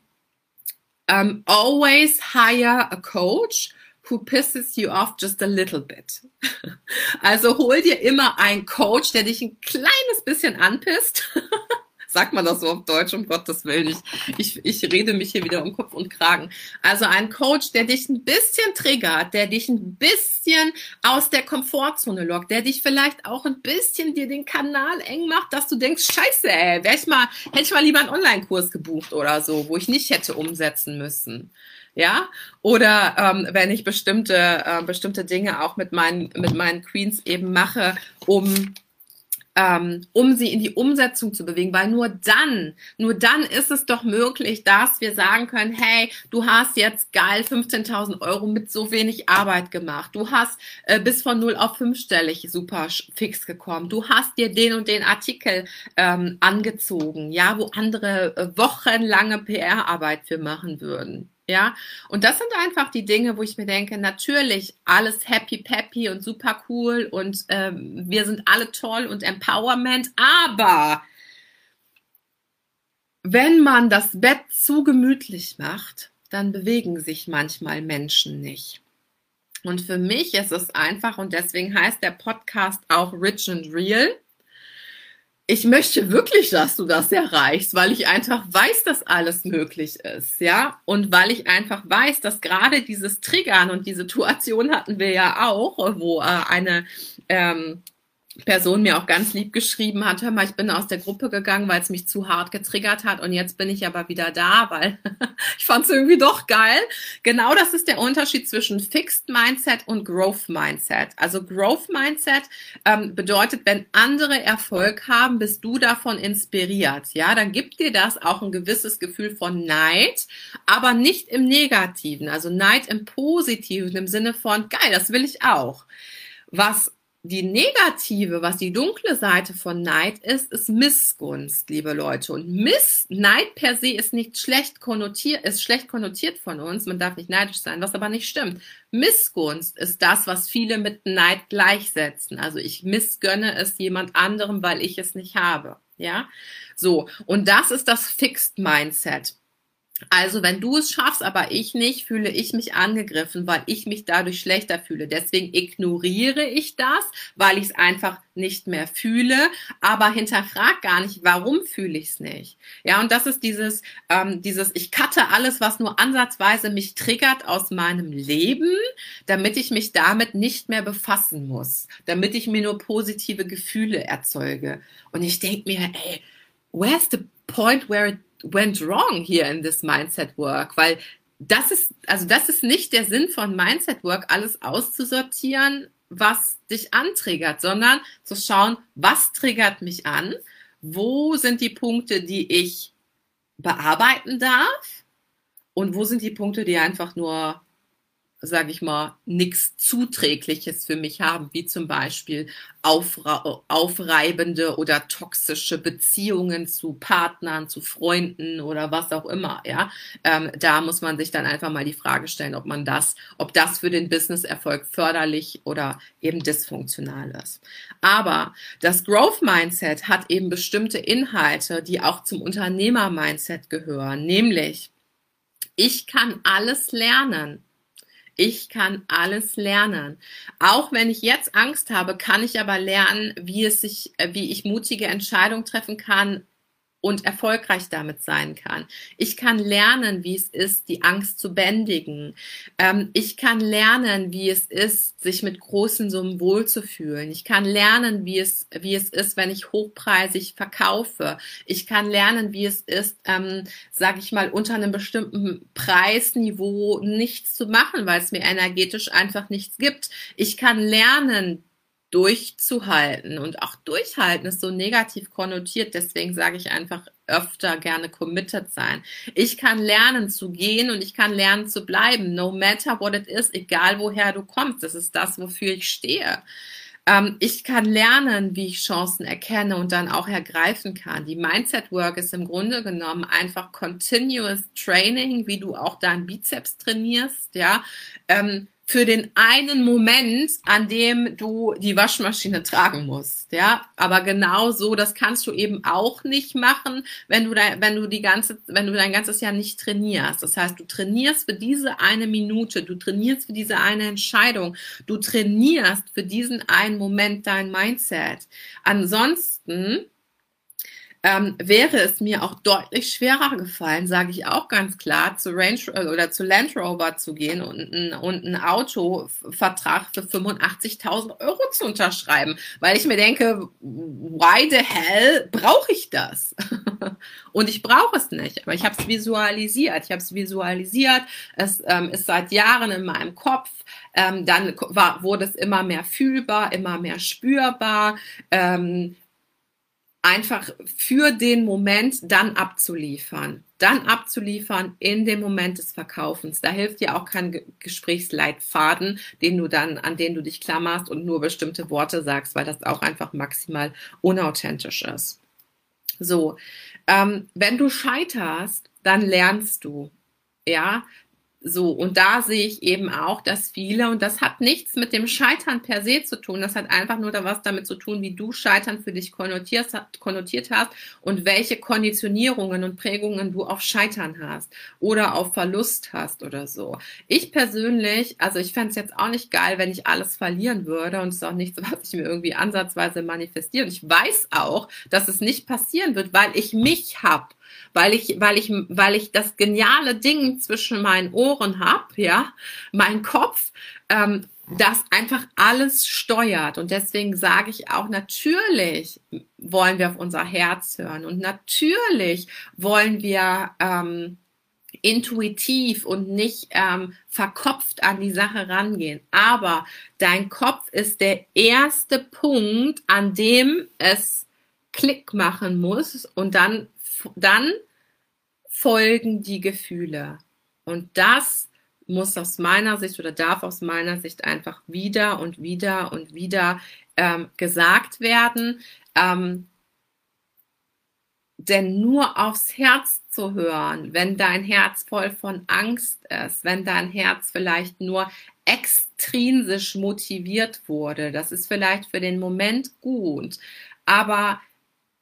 Um, always hire a coach who pisses you off just a little bit. Also hol dir immer einen Coach, der dich ein kleines bisschen anpisst Sagt man das so auf Deutsch, um Gottes Willen. Ich, ich, ich rede mich hier wieder um Kopf und Kragen. Also ein Coach, der dich ein bisschen triggert, der dich ein bisschen aus der Komfortzone lockt, der dich vielleicht auch ein bisschen dir den Kanal eng macht, dass du denkst, scheiße, ey, ich mal, hätte ich mal lieber einen Online-Kurs gebucht oder so, wo ich nicht hätte umsetzen müssen ja oder ähm, wenn ich bestimmte äh, bestimmte Dinge auch mit meinen mit meinen Queens eben mache um ähm, um sie in die Umsetzung zu bewegen, weil nur dann, nur dann ist es doch möglich, dass wir sagen können, hey, du hast jetzt geil 15.000 Euro mit so wenig Arbeit gemacht, du hast äh, bis von null auf fünfstellig super fix gekommen, du hast dir den und den Artikel ähm, angezogen, ja, wo andere äh, wochenlange PR-Arbeit für machen würden. Ja, und das sind einfach die Dinge, wo ich mir denke, natürlich alles happy peppy und super cool und ähm, wir sind alle toll und Empowerment, aber wenn man das Bett zu gemütlich macht, dann bewegen sich manchmal Menschen nicht. Und für mich ist es einfach, und deswegen heißt der Podcast auch Rich and Real, ich möchte wirklich, dass du das erreichst, weil ich einfach weiß, dass alles möglich ist, ja, und weil ich einfach weiß, dass gerade dieses Triggern und die Situation hatten wir ja auch, wo äh, eine ähm, Person mir auch ganz lieb geschrieben hat, hör mal, ich bin aus der Gruppe gegangen, weil es mich zu hart getriggert hat und jetzt bin ich aber wieder da, weil ich fand es irgendwie doch geil. Genau das ist der Unterschied zwischen Fixed Mindset und Growth Mindset. Also Growth Mindset ähm, bedeutet, wenn andere Erfolg haben, bist du davon inspiriert. Ja, dann gibt dir das auch ein gewisses Gefühl von Neid, aber nicht im Negativen. Also Neid im Positiven, im Sinne von, geil, das will ich auch. Was die negative, was die dunkle Seite von Neid ist, ist Missgunst, liebe Leute. Und Miss, Neid per se ist nicht schlecht konnotiert, ist schlecht konnotiert von uns. Man darf nicht neidisch sein, was aber nicht stimmt. Missgunst ist das, was viele mit Neid gleichsetzen. Also ich missgönne es jemand anderem, weil ich es nicht habe. Ja, so. Und das ist das Fixed Mindset. Also wenn du es schaffst, aber ich nicht, fühle ich mich angegriffen, weil ich mich dadurch schlechter fühle. Deswegen ignoriere ich das, weil ich es einfach nicht mehr fühle, aber hinterfrag gar nicht, warum fühle ich es nicht. Ja, und das ist dieses, ähm, dieses, ich cutte alles, was nur ansatzweise mich triggert aus meinem Leben, damit ich mich damit nicht mehr befassen muss, damit ich mir nur positive Gefühle erzeuge. Und ich denke mir, ey, where's the point where it went wrong here in this mindset work? Weil das ist, also das ist nicht der Sinn von Mindset Work, alles auszusortieren, was dich antriggert, sondern zu schauen, was triggert mich an, wo sind die Punkte, die ich bearbeiten darf und wo sind die Punkte, die einfach nur sage ich mal, nichts Zuträgliches für mich haben, wie zum Beispiel aufreibende oder toxische Beziehungen zu Partnern, zu Freunden oder was auch immer. Ja, ähm, da muss man sich dann einfach mal die Frage stellen, ob man das, ob das für den Businesserfolg förderlich oder eben dysfunktional ist. Aber das Growth Mindset hat eben bestimmte Inhalte, die auch zum Unternehmer Mindset gehören, nämlich ich kann alles lernen. Ich kann alles lernen. Auch wenn ich jetzt Angst habe, kann ich aber lernen, wie es sich, wie ich mutige Entscheidungen treffen kann, und erfolgreich damit sein kann. Ich kann lernen, wie es ist, die Angst zu bändigen. Ähm, ich kann lernen, wie es ist, sich mit großen Summen wohlzufühlen. Ich kann lernen, wie es, wie es ist, wenn ich hochpreisig verkaufe. Ich kann lernen, wie es ist, ähm, sage ich mal, unter einem bestimmten Preisniveau nichts zu machen, weil es mir energetisch einfach nichts gibt. Ich kann lernen, durchzuhalten. Und auch durchhalten ist so negativ konnotiert. Deswegen sage ich einfach öfter gerne committed sein. Ich kann lernen zu gehen und ich kann lernen zu bleiben. No matter what it is, egal woher du kommst. Das ist das, wofür ich stehe. Ähm, ich kann lernen, wie ich Chancen erkenne und dann auch ergreifen kann. Die Mindset Work ist im Grunde genommen einfach continuous Training, wie du auch deinen Bizeps trainierst, ja. Ähm, für den einen Moment, an dem du die Waschmaschine tragen musst, ja. Aber genau so, das kannst du eben auch nicht machen, wenn du da, wenn du die ganze, wenn du dein ganzes Jahr nicht trainierst. Das heißt, du trainierst für diese eine Minute, du trainierst für diese eine Entscheidung, du trainierst für diesen einen Moment dein Mindset. Ansonsten ähm, wäre es mir auch deutlich schwerer gefallen, sage ich auch ganz klar, zu Range äh, oder zu Land Rover zu gehen und ein, und einen Autovertrag für 85.000 Euro zu unterschreiben, weil ich mir denke, why the hell brauche ich das? und ich brauche es nicht, aber ich habe es visualisiert. Ich habe es visualisiert. Es ähm, ist seit Jahren in meinem Kopf. Ähm, dann war, wurde es immer mehr fühlbar, immer mehr spürbar. Ähm, einfach für den Moment dann abzuliefern. Dann abzuliefern in dem Moment des Verkaufens. Da hilft dir auch kein Gesprächsleitfaden, den du dann, an den du dich klammerst und nur bestimmte Worte sagst, weil das auch einfach maximal unauthentisch ist. So, ähm, wenn du scheiterst, dann lernst du. Ja, so, und da sehe ich eben auch, dass viele, und das hat nichts mit dem Scheitern per se zu tun, das hat einfach nur da was damit zu tun, wie du Scheitern für dich konnotiert, konnotiert hast und welche Konditionierungen und Prägungen du auf Scheitern hast oder auf Verlust hast oder so. Ich persönlich, also ich fände es jetzt auch nicht geil, wenn ich alles verlieren würde und es ist auch nichts, was ich mir irgendwie ansatzweise manifestiere. Und ich weiß auch, dass es nicht passieren wird, weil ich mich hab weil ich, weil ich, weil ich das geniale Ding zwischen meinen Ohren hab, ja, mein Kopf, ähm, das einfach alles steuert. Und deswegen sage ich auch, natürlich wollen wir auf unser Herz hören und natürlich wollen wir ähm, intuitiv und nicht ähm, verkopft an die Sache rangehen. Aber dein Kopf ist der erste Punkt, an dem es Klick machen muss und dann, dann folgen die Gefühle. Und das muss aus meiner Sicht oder darf aus meiner Sicht einfach wieder und wieder und wieder ähm, gesagt werden. Ähm, denn nur aufs Herz zu hören, wenn dein Herz voll von Angst ist, wenn dein Herz vielleicht nur extrinsisch motiviert wurde, das ist vielleicht für den Moment gut, aber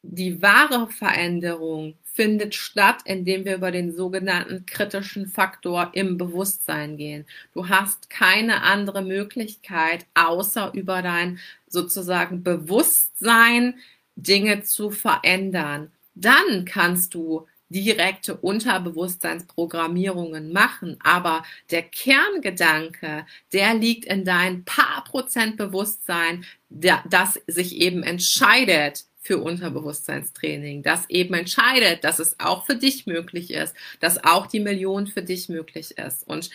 die wahre Veränderung findet statt, indem wir über den sogenannten kritischen Faktor im Bewusstsein gehen. Du hast keine andere Möglichkeit, außer über dein sozusagen Bewusstsein Dinge zu verändern. Dann kannst du direkte Unterbewusstseinsprogrammierungen machen, aber der Kerngedanke, der liegt in dein paar Prozent Bewusstsein, das sich eben entscheidet, für Unterbewusstseinstraining, das eben entscheidet, dass es auch für dich möglich ist, dass auch die Million für dich möglich ist. Und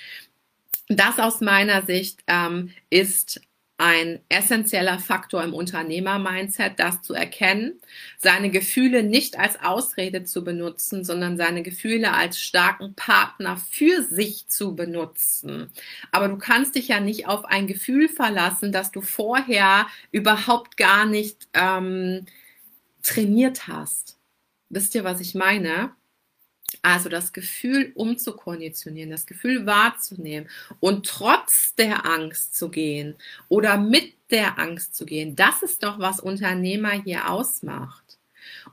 das aus meiner Sicht ähm, ist ein essentieller Faktor im Unternehmer-Mindset, das zu erkennen, seine Gefühle nicht als Ausrede zu benutzen, sondern seine Gefühle als starken Partner für sich zu benutzen. Aber du kannst dich ja nicht auf ein Gefühl verlassen, das du vorher überhaupt gar nicht ähm, trainiert hast. Wisst ihr, was ich meine? Also das Gefühl umzukonditionieren, das Gefühl wahrzunehmen und trotz der Angst zu gehen oder mit der Angst zu gehen, das ist doch, was Unternehmer hier ausmacht.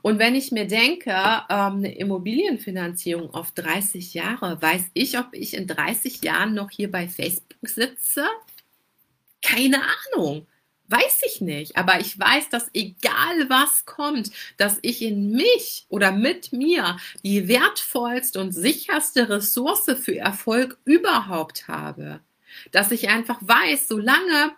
Und wenn ich mir denke, ähm, eine Immobilienfinanzierung auf 30 Jahre, weiß ich, ob ich in 30 Jahren noch hier bei Facebook sitze? Keine Ahnung. Weiß ich nicht, aber ich weiß, dass egal was kommt, dass ich in mich oder mit mir die wertvollste und sicherste Ressource für Erfolg überhaupt habe. Dass ich einfach weiß, solange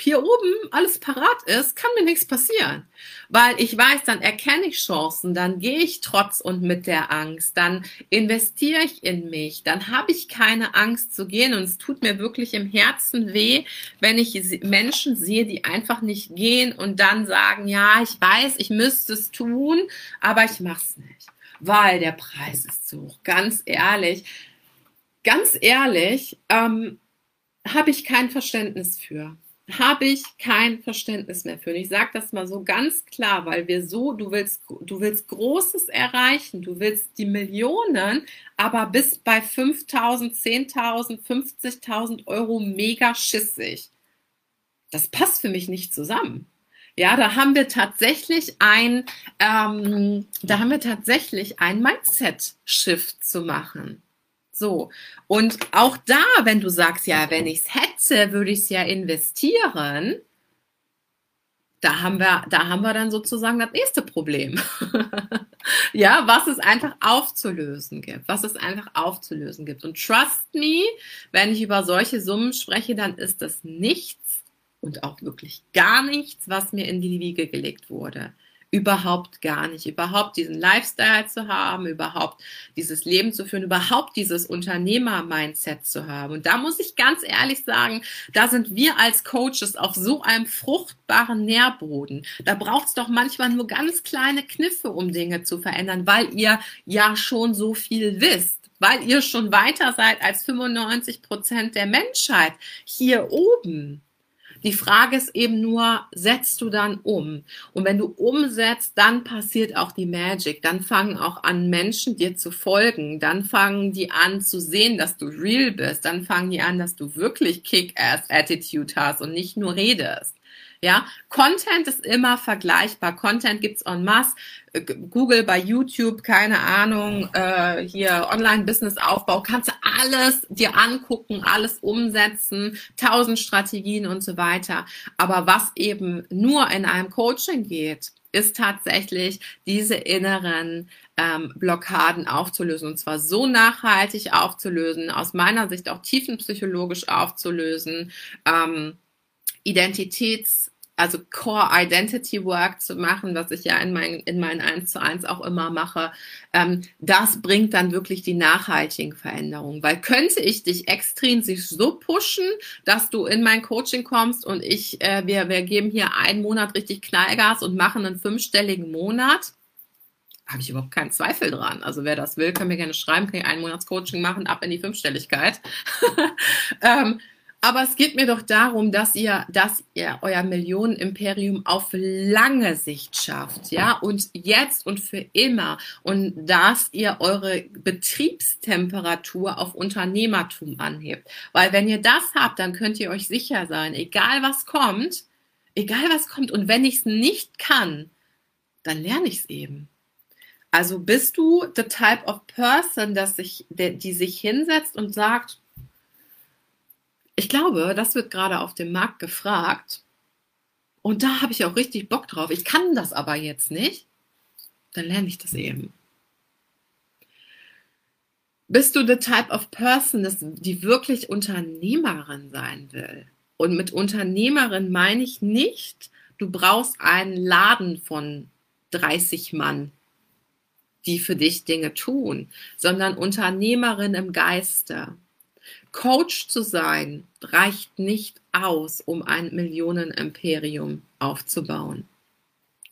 hier oben alles parat ist, kann mir nichts passieren. Weil ich weiß, dann erkenne ich Chancen, dann gehe ich trotz und mit der Angst, dann investiere ich in mich, dann habe ich keine Angst zu gehen und es tut mir wirklich im Herzen weh, wenn ich Menschen sehe, die einfach nicht gehen und dann sagen, ja, ich weiß, ich müsste es tun, aber ich mache es nicht, weil der Preis ist zu hoch. Ganz ehrlich, ganz ehrlich, ähm, habe ich kein Verständnis für habe ich kein Verständnis mehr für. Und ich sage das mal so ganz klar, weil wir so, du willst, du willst Großes erreichen, du willst die Millionen, aber bis bei 5.000, 10.000, 50.000 Euro mega schissig. Das passt für mich nicht zusammen. Ja, da haben wir tatsächlich ein, ähm, da haben wir tatsächlich ein Mindset-Shift zu machen. So. Und auch da, wenn du sagst, ja, wenn ich es hätte, würde ich es ja investieren. Da haben wir, da haben wir dann sozusagen das nächste Problem. ja, was es einfach aufzulösen gibt, was es einfach aufzulösen gibt. Und trust me, wenn ich über solche Summen spreche, dann ist das nichts und auch wirklich gar nichts, was mir in die Wiege gelegt wurde überhaupt gar nicht. Überhaupt diesen Lifestyle zu haben, überhaupt dieses Leben zu führen, überhaupt dieses Unternehmer-Mindset zu haben. Und da muss ich ganz ehrlich sagen, da sind wir als Coaches auf so einem fruchtbaren Nährboden. Da braucht es doch manchmal nur ganz kleine Kniffe, um Dinge zu verändern, weil ihr ja schon so viel wisst weil ihr schon weiter seid als 95 Prozent der Menschheit hier oben. Die Frage ist eben nur, setzt du dann um? Und wenn du umsetzt, dann passiert auch die Magic. Dann fangen auch an, Menschen dir zu folgen. Dann fangen die an zu sehen, dass du real bist. Dann fangen die an, dass du wirklich Kick-Ass-Attitude hast und nicht nur redest. Ja, Content ist immer vergleichbar. Content gibt's en masse. Äh, Google bei YouTube, keine Ahnung, äh, hier Online-Business-Aufbau, kannst du alles dir angucken, alles umsetzen, tausend Strategien und so weiter. Aber was eben nur in einem Coaching geht, ist tatsächlich diese inneren ähm, Blockaden aufzulösen und zwar so nachhaltig aufzulösen, aus meiner Sicht auch tiefenpsychologisch aufzulösen, ähm, Identitäts also Core Identity Work zu machen, was ich ja in, mein, in meinen 1 zu 1 auch immer mache, ähm, das bringt dann wirklich die nachhaltigen Veränderungen. Weil könnte ich dich extrinsisch so pushen, dass du in mein Coaching kommst und ich, äh, wir, wir geben hier einen Monat richtig Knallgas und machen einen fünfstelligen Monat, habe ich überhaupt keinen Zweifel dran. Also wer das will, kann mir gerne schreiben, kann ich einen Monats Coaching machen, ab in die Fünfstelligkeit. ähm, aber es geht mir doch darum, dass ihr, dass ihr euer Millionenimperium auf lange Sicht schafft, ja, und jetzt und für immer und dass ihr eure Betriebstemperatur auf Unternehmertum anhebt. Weil wenn ihr das habt, dann könnt ihr euch sicher sein, egal was kommt, egal was kommt und wenn ich es nicht kann, dann lerne ich es eben. Also bist du the type of person, dass sich, die sich hinsetzt und sagt, ich glaube, das wird gerade auf dem Markt gefragt. Und da habe ich auch richtig Bock drauf. Ich kann das aber jetzt nicht. Dann lerne ich das eben. Bist du the type of person, die wirklich Unternehmerin sein will? Und mit Unternehmerin meine ich nicht, du brauchst einen Laden von 30 Mann, die für dich Dinge tun, sondern Unternehmerin im Geiste. Coach zu sein reicht nicht aus, um ein Millionenimperium aufzubauen.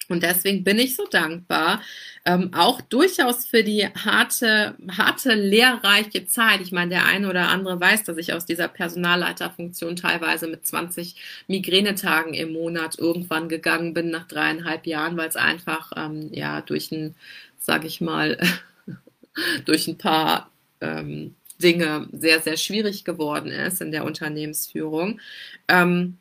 Und deswegen bin ich so dankbar, ähm, auch durchaus für die harte, harte, lehrreiche Zeit. Ich meine, der eine oder andere weiß, dass ich aus dieser Personalleiterfunktion teilweise mit 20 Migränetagen im Monat irgendwann gegangen bin nach dreieinhalb Jahren, weil es einfach, ähm, ja, durch ein, sag ich mal, durch ein paar ähm, Dinge sehr, sehr schwierig geworden ist in der Unternehmensführung. Ähm,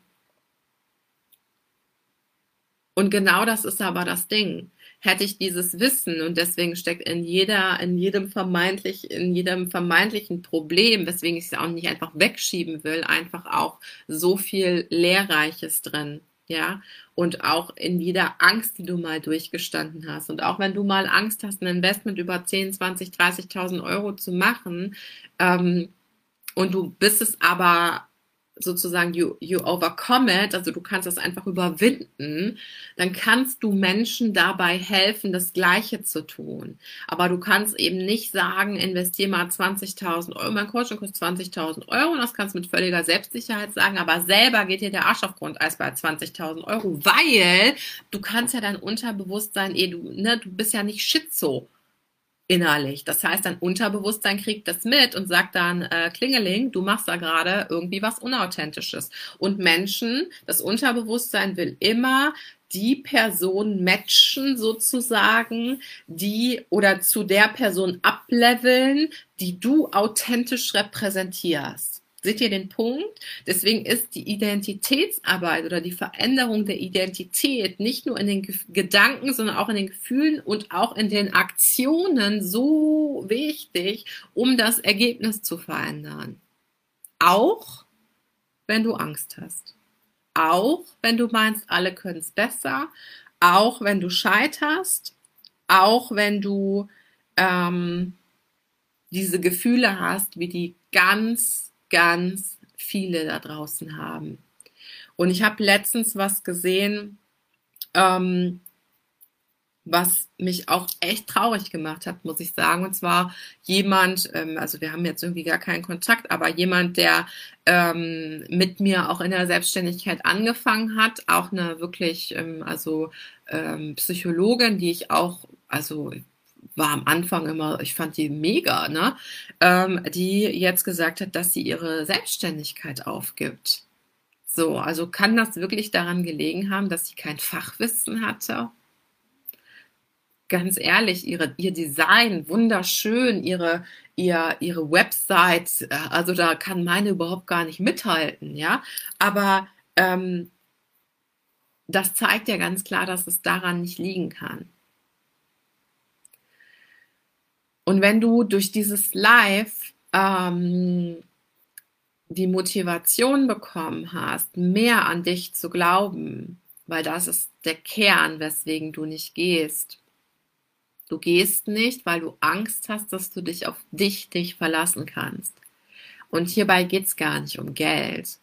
und genau das ist aber das Ding. Hätte ich dieses Wissen und deswegen steckt in jeder, in jedem vermeintlich, in jedem vermeintlichen Problem, weswegen ich es auch nicht einfach wegschieben will, einfach auch so viel Lehrreiches drin ja, und auch in jeder Angst, die du mal durchgestanden hast. Und auch wenn du mal Angst hast, ein Investment über 10, 20, 30.000 Euro zu machen, ähm, und du bist es aber sozusagen you, you overcome it, also du kannst das einfach überwinden, dann kannst du Menschen dabei helfen, das Gleiche zu tun. Aber du kannst eben nicht sagen, investier mal 20.000 Euro, mein Coaching kostet 20.000 Euro und das kannst du mit völliger Selbstsicherheit sagen, aber selber geht dir der Arsch auf Grund als bei 20.000 Euro, weil du kannst ja dein Unterbewusstsein, eh, du, ne, du bist ja nicht schizo innerlich. Das heißt, dein Unterbewusstsein kriegt das mit und sagt dann, äh, Klingeling, du machst da gerade irgendwie was Unauthentisches. Und Menschen, das Unterbewusstsein will immer die Person matchen sozusagen, die oder zu der Person ableveln, die du authentisch repräsentierst. Seht ihr den Punkt? Deswegen ist die Identitätsarbeit oder die Veränderung der Identität nicht nur in den Gedanken, sondern auch in den Gefühlen und auch in den Aktionen so wichtig, um das Ergebnis zu verändern. Auch wenn du Angst hast. Auch wenn du meinst, alle können es besser. Auch wenn du scheiterst. Auch wenn du ähm, diese Gefühle hast, wie die ganz ganz viele da draußen haben. Und ich habe letztens was gesehen, ähm, was mich auch echt traurig gemacht hat, muss ich sagen. Und zwar jemand, ähm, also wir haben jetzt irgendwie gar keinen Kontakt, aber jemand, der ähm, mit mir auch in der Selbstständigkeit angefangen hat, auch eine wirklich, ähm, also ähm, Psychologin, die ich auch, also war am Anfang immer, ich fand die mega, ne? Ähm, die jetzt gesagt hat, dass sie ihre Selbstständigkeit aufgibt. So, also kann das wirklich daran gelegen haben, dass sie kein Fachwissen hatte? Ganz ehrlich, ihre, ihr Design, wunderschön, ihre, ihr, ihre Website, äh, also da kann meine überhaupt gar nicht mithalten, ja. Aber ähm, das zeigt ja ganz klar, dass es daran nicht liegen kann. Und wenn du durch dieses Live ähm, die Motivation bekommen hast, mehr an dich zu glauben, weil das ist der Kern, weswegen du nicht gehst, Du gehst nicht, weil du Angst hast, dass du dich auf dich nicht verlassen kannst. Und hierbei geht es gar nicht um Geld.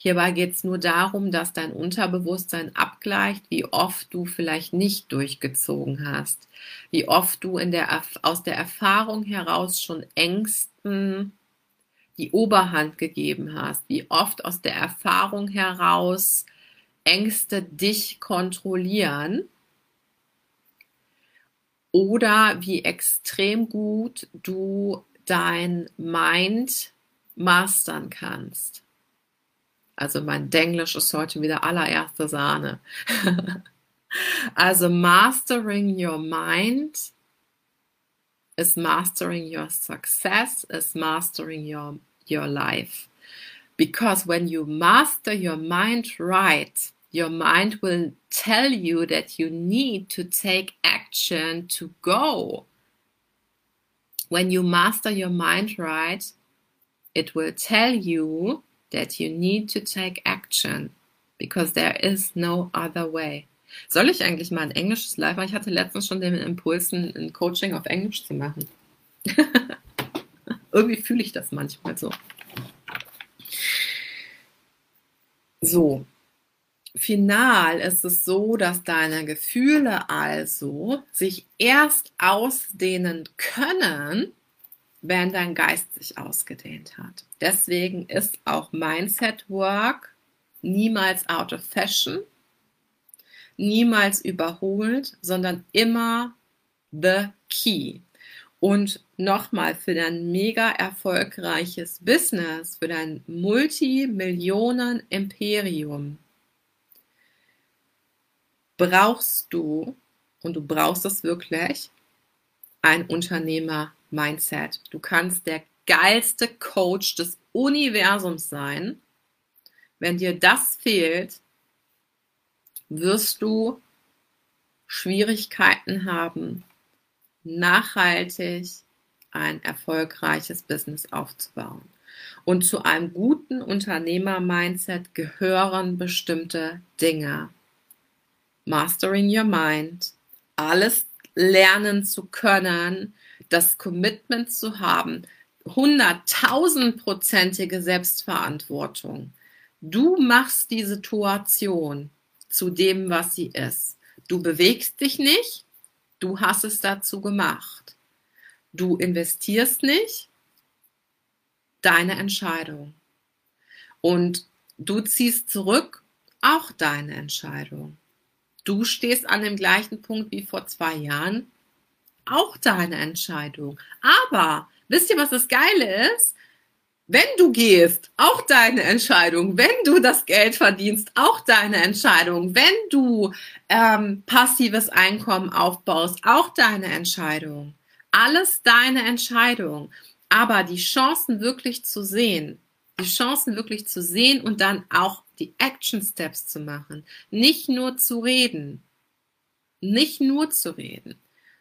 Hierbei geht es nur darum, dass dein Unterbewusstsein abgleicht, wie oft du vielleicht nicht durchgezogen hast, wie oft du in der, aus der Erfahrung heraus schon Ängsten die Oberhand gegeben hast, wie oft aus der Erfahrung heraus Ängste dich kontrollieren. Oder wie extrem gut du dein Mind mastern kannst. Also mein Denglisch ist heute wieder allererste Sahne. also mastering your mind is mastering your success, is mastering your, your life. Because when you master your mind right, your mind will tell you that you need to take action to go. When you master your mind right, it will tell you that you need to take action because there is no other way. Soll ich eigentlich mal ein englisches Live machen? Ich hatte letztens schon den Impuls, ein Coaching auf Englisch zu machen. Irgendwie fühle ich das manchmal so. So. Final ist es so, dass deine Gefühle also sich erst ausdehnen können, wenn dein Geist sich ausgedehnt hat. Deswegen ist auch Mindset Work niemals out of fashion, niemals überholt, sondern immer the key. Und nochmal für dein mega erfolgreiches Business, für dein Multimillionen-Imperium brauchst du, und du brauchst es wirklich, ein Unternehmer Mindset. Du kannst der geilste Coach des Universums sein. Wenn dir das fehlt, wirst du Schwierigkeiten haben, nachhaltig ein erfolgreiches Business aufzubauen. Und zu einem guten Unternehmer-Mindset gehören bestimmte Dinge. Mastering your mind, alles lernen zu können, das Commitment zu haben, hunderttausendprozentige Selbstverantwortung. Du machst die Situation zu dem, was sie ist. Du bewegst dich nicht, du hast es dazu gemacht. Du investierst nicht, deine Entscheidung. Und du ziehst zurück, auch deine Entscheidung. Du stehst an dem gleichen Punkt wie vor zwei Jahren, auch deine Entscheidung. Aber wisst ihr, was das Geile ist? Wenn du gehst, auch deine Entscheidung. Wenn du das Geld verdienst, auch deine Entscheidung. Wenn du ähm, passives Einkommen aufbaust, auch deine Entscheidung. Alles deine Entscheidung. Aber die Chancen wirklich zu sehen, die Chancen wirklich zu sehen und dann auch die Action Steps zu machen. Nicht nur zu reden. Nicht nur zu reden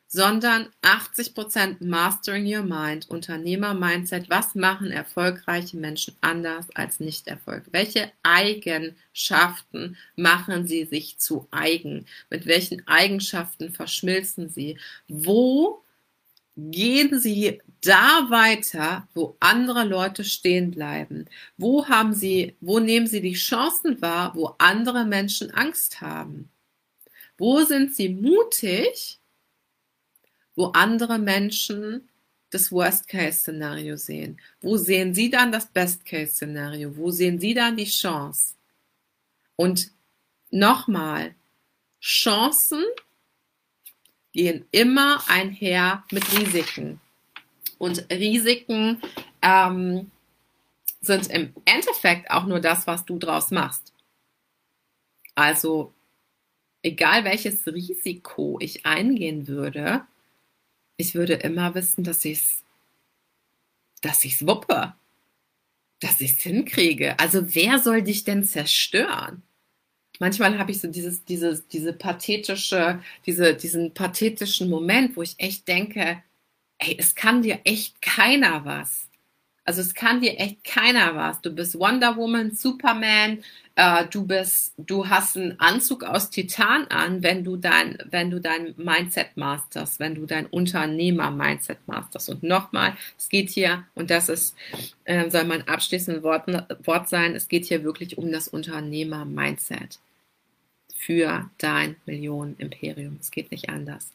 sondern 80% Mastering Your Mind, Unternehmer-Mindset. Was machen erfolgreiche Menschen anders als nicht Erfolg? Welche Eigenschaften machen sie sich zu eigen? Mit welchen Eigenschaften verschmilzen sie? Wo gehen sie da weiter, wo andere Leute stehen bleiben? Wo haben sie, wo nehmen sie die Chancen wahr, wo andere Menschen Angst haben? Wo sind sie mutig? Wo andere Menschen das Worst-Case-Szenario sehen. Wo sehen Sie dann das Best-Case-Szenario? Wo sehen Sie dann die Chance? Und nochmal, Chancen gehen immer einher mit Risiken. Und Risiken ähm, sind im Endeffekt auch nur das, was du draus machst. Also, egal welches Risiko ich eingehen würde, ich würde immer wissen, dass ich es dass ich's wuppe, dass ich es hinkriege. Also wer soll dich denn zerstören? Manchmal habe ich so dieses, dieses, diese pathetische, diese, diesen pathetischen Moment, wo ich echt denke, ey, es kann dir echt keiner was. Also es kann dir echt keiner was. Du bist Wonder Woman, Superman, äh, du bist, du hast einen Anzug aus Titan an, wenn du dein, wenn du dein Mindset masterst, wenn du dein Unternehmer-Mindset masterst. Und nochmal, es geht hier, und das ist, äh, soll mein abschließendes Wort, Wort sein, es geht hier wirklich um das Unternehmer-Mindset für dein Millionen-Imperium. Es geht nicht anders.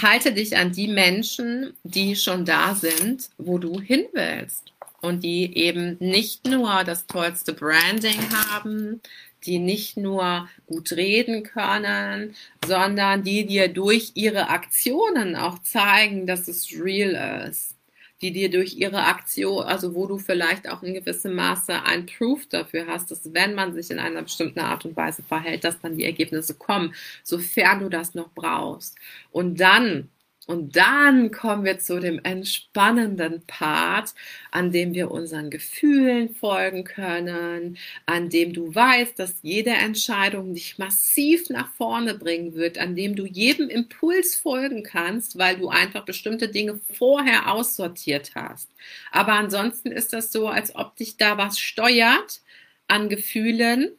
Halte dich an die Menschen, die schon da sind, wo du hin willst und die eben nicht nur das tollste Branding haben, die nicht nur gut reden können, sondern die dir durch ihre Aktionen auch zeigen, dass es real ist. Die dir durch ihre Aktion, also wo du vielleicht auch in gewissem Maße ein Proof dafür hast, dass wenn man sich in einer bestimmten Art und Weise verhält, dass dann die Ergebnisse kommen, sofern du das noch brauchst. Und dann und dann kommen wir zu dem entspannenden Part, an dem wir unseren Gefühlen folgen können, an dem du weißt, dass jede Entscheidung dich massiv nach vorne bringen wird, an dem du jedem Impuls folgen kannst, weil du einfach bestimmte Dinge vorher aussortiert hast. Aber ansonsten ist das so, als ob dich da was steuert an Gefühlen,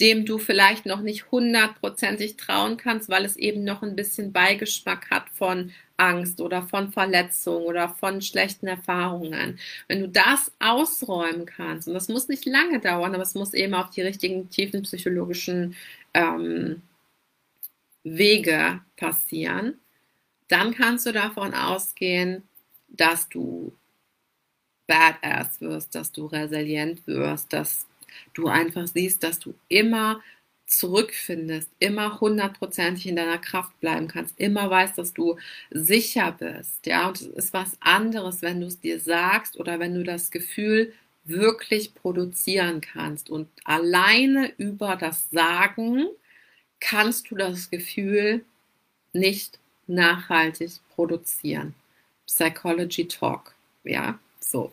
dem du vielleicht noch nicht hundertprozentig trauen kannst, weil es eben noch ein bisschen Beigeschmack hat von Angst oder von Verletzung oder von schlechten Erfahrungen. Wenn du das ausräumen kannst, und das muss nicht lange dauern, aber es muss eben auf die richtigen tiefen psychologischen ähm, Wege passieren, dann kannst du davon ausgehen, dass du badass wirst, dass du resilient wirst, dass du einfach siehst, dass du immer zurückfindest, immer hundertprozentig in deiner Kraft bleiben kannst, immer weißt, dass du sicher bist, ja, und es ist was anderes, wenn du es dir sagst oder wenn du das Gefühl wirklich produzieren kannst und alleine über das Sagen kannst du das Gefühl nicht nachhaltig produzieren. Psychology Talk, ja, so.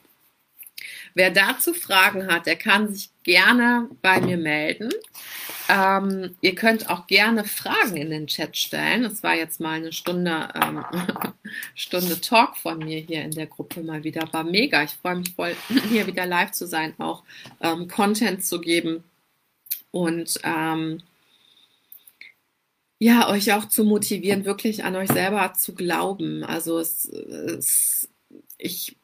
Wer dazu Fragen hat, der kann sich gerne bei mir melden. Ähm, ihr könnt auch gerne Fragen in den Chat stellen. Es war jetzt mal eine Stunde, ähm, Stunde Talk von mir hier in der Gruppe mal wieder. War mega. Ich freue mich voll, hier wieder live zu sein, auch ähm, Content zu geben und ähm, ja, euch auch zu motivieren, wirklich an euch selber zu glauben. Also es, es ich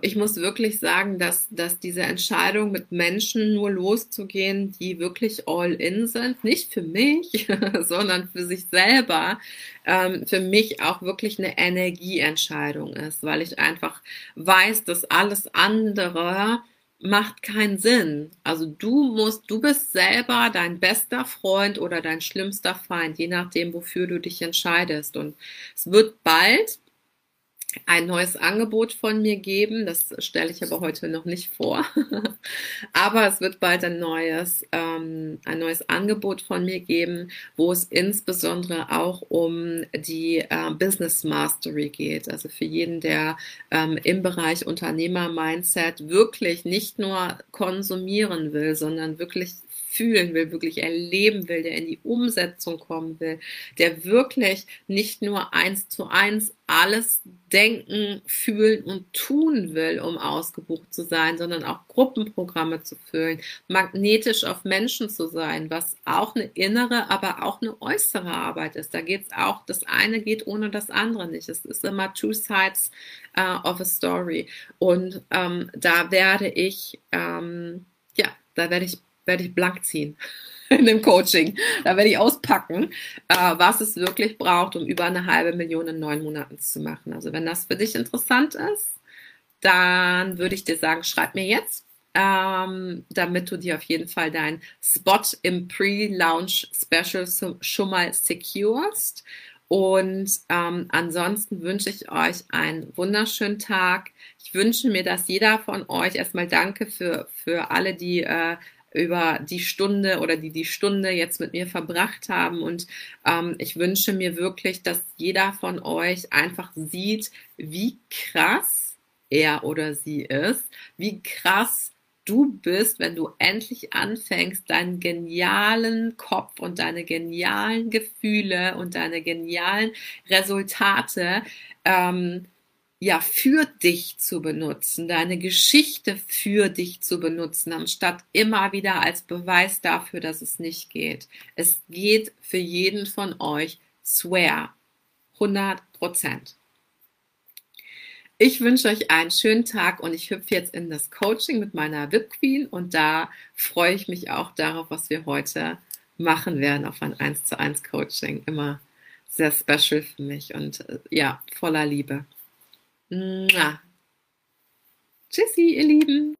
ich muss wirklich sagen, dass, dass diese Entscheidung mit Menschen nur loszugehen, die wirklich all in sind, nicht für mich, sondern für sich selber, ähm, für mich auch wirklich eine Energieentscheidung ist, weil ich einfach weiß, dass alles andere macht keinen Sinn. Also du musst, du bist selber dein bester Freund oder dein schlimmster Feind, je nachdem, wofür du dich entscheidest. Und es wird bald ein neues Angebot von mir geben. Das stelle ich aber heute noch nicht vor. aber es wird bald ein neues, ähm, ein neues Angebot von mir geben, wo es insbesondere auch um die äh, Business Mastery geht. Also für jeden, der ähm, im Bereich Unternehmer-Mindset wirklich nicht nur konsumieren will, sondern wirklich fühlen will, wirklich erleben will, der in die Umsetzung kommen will, der wirklich nicht nur eins zu eins alles denken, fühlen und tun will, um ausgebucht zu sein, sondern auch Gruppenprogramme zu füllen, magnetisch auf Menschen zu sein, was auch eine innere, aber auch eine äußere Arbeit ist. Da geht es auch, das eine geht ohne das andere nicht. Es ist immer two sides uh, of a story. Und ähm, da werde ich, ähm, ja, da werde ich werde ich blank ziehen in dem Coaching. Da werde ich auspacken, äh, was es wirklich braucht, um über eine halbe Million in neun Monaten zu machen. Also wenn das für dich interessant ist, dann würde ich dir sagen, schreib mir jetzt, ähm, damit du dir auf jeden Fall deinen Spot im Pre-Launch Special schon mal securest. Und ähm, ansonsten wünsche ich euch einen wunderschönen Tag. Ich wünsche mir, dass jeder von euch erstmal danke für, für alle, die äh, über die Stunde oder die die Stunde jetzt mit mir verbracht haben. Und ähm, ich wünsche mir wirklich, dass jeder von euch einfach sieht, wie krass er oder sie ist, wie krass du bist, wenn du endlich anfängst, deinen genialen Kopf und deine genialen Gefühle und deine genialen Resultate ähm, ja, für dich zu benutzen, deine Geschichte für dich zu benutzen, anstatt immer wieder als Beweis dafür, dass es nicht geht. Es geht für jeden von euch, swear, 100 Prozent. Ich wünsche euch einen schönen Tag und ich hüpfe jetzt in das Coaching mit meiner VIP Queen und da freue ich mich auch darauf, was wir heute machen werden auf ein 1 zu 1 Coaching. Immer sehr special für mich und äh, ja, voller Liebe. Tschüssi, ihr Lieben.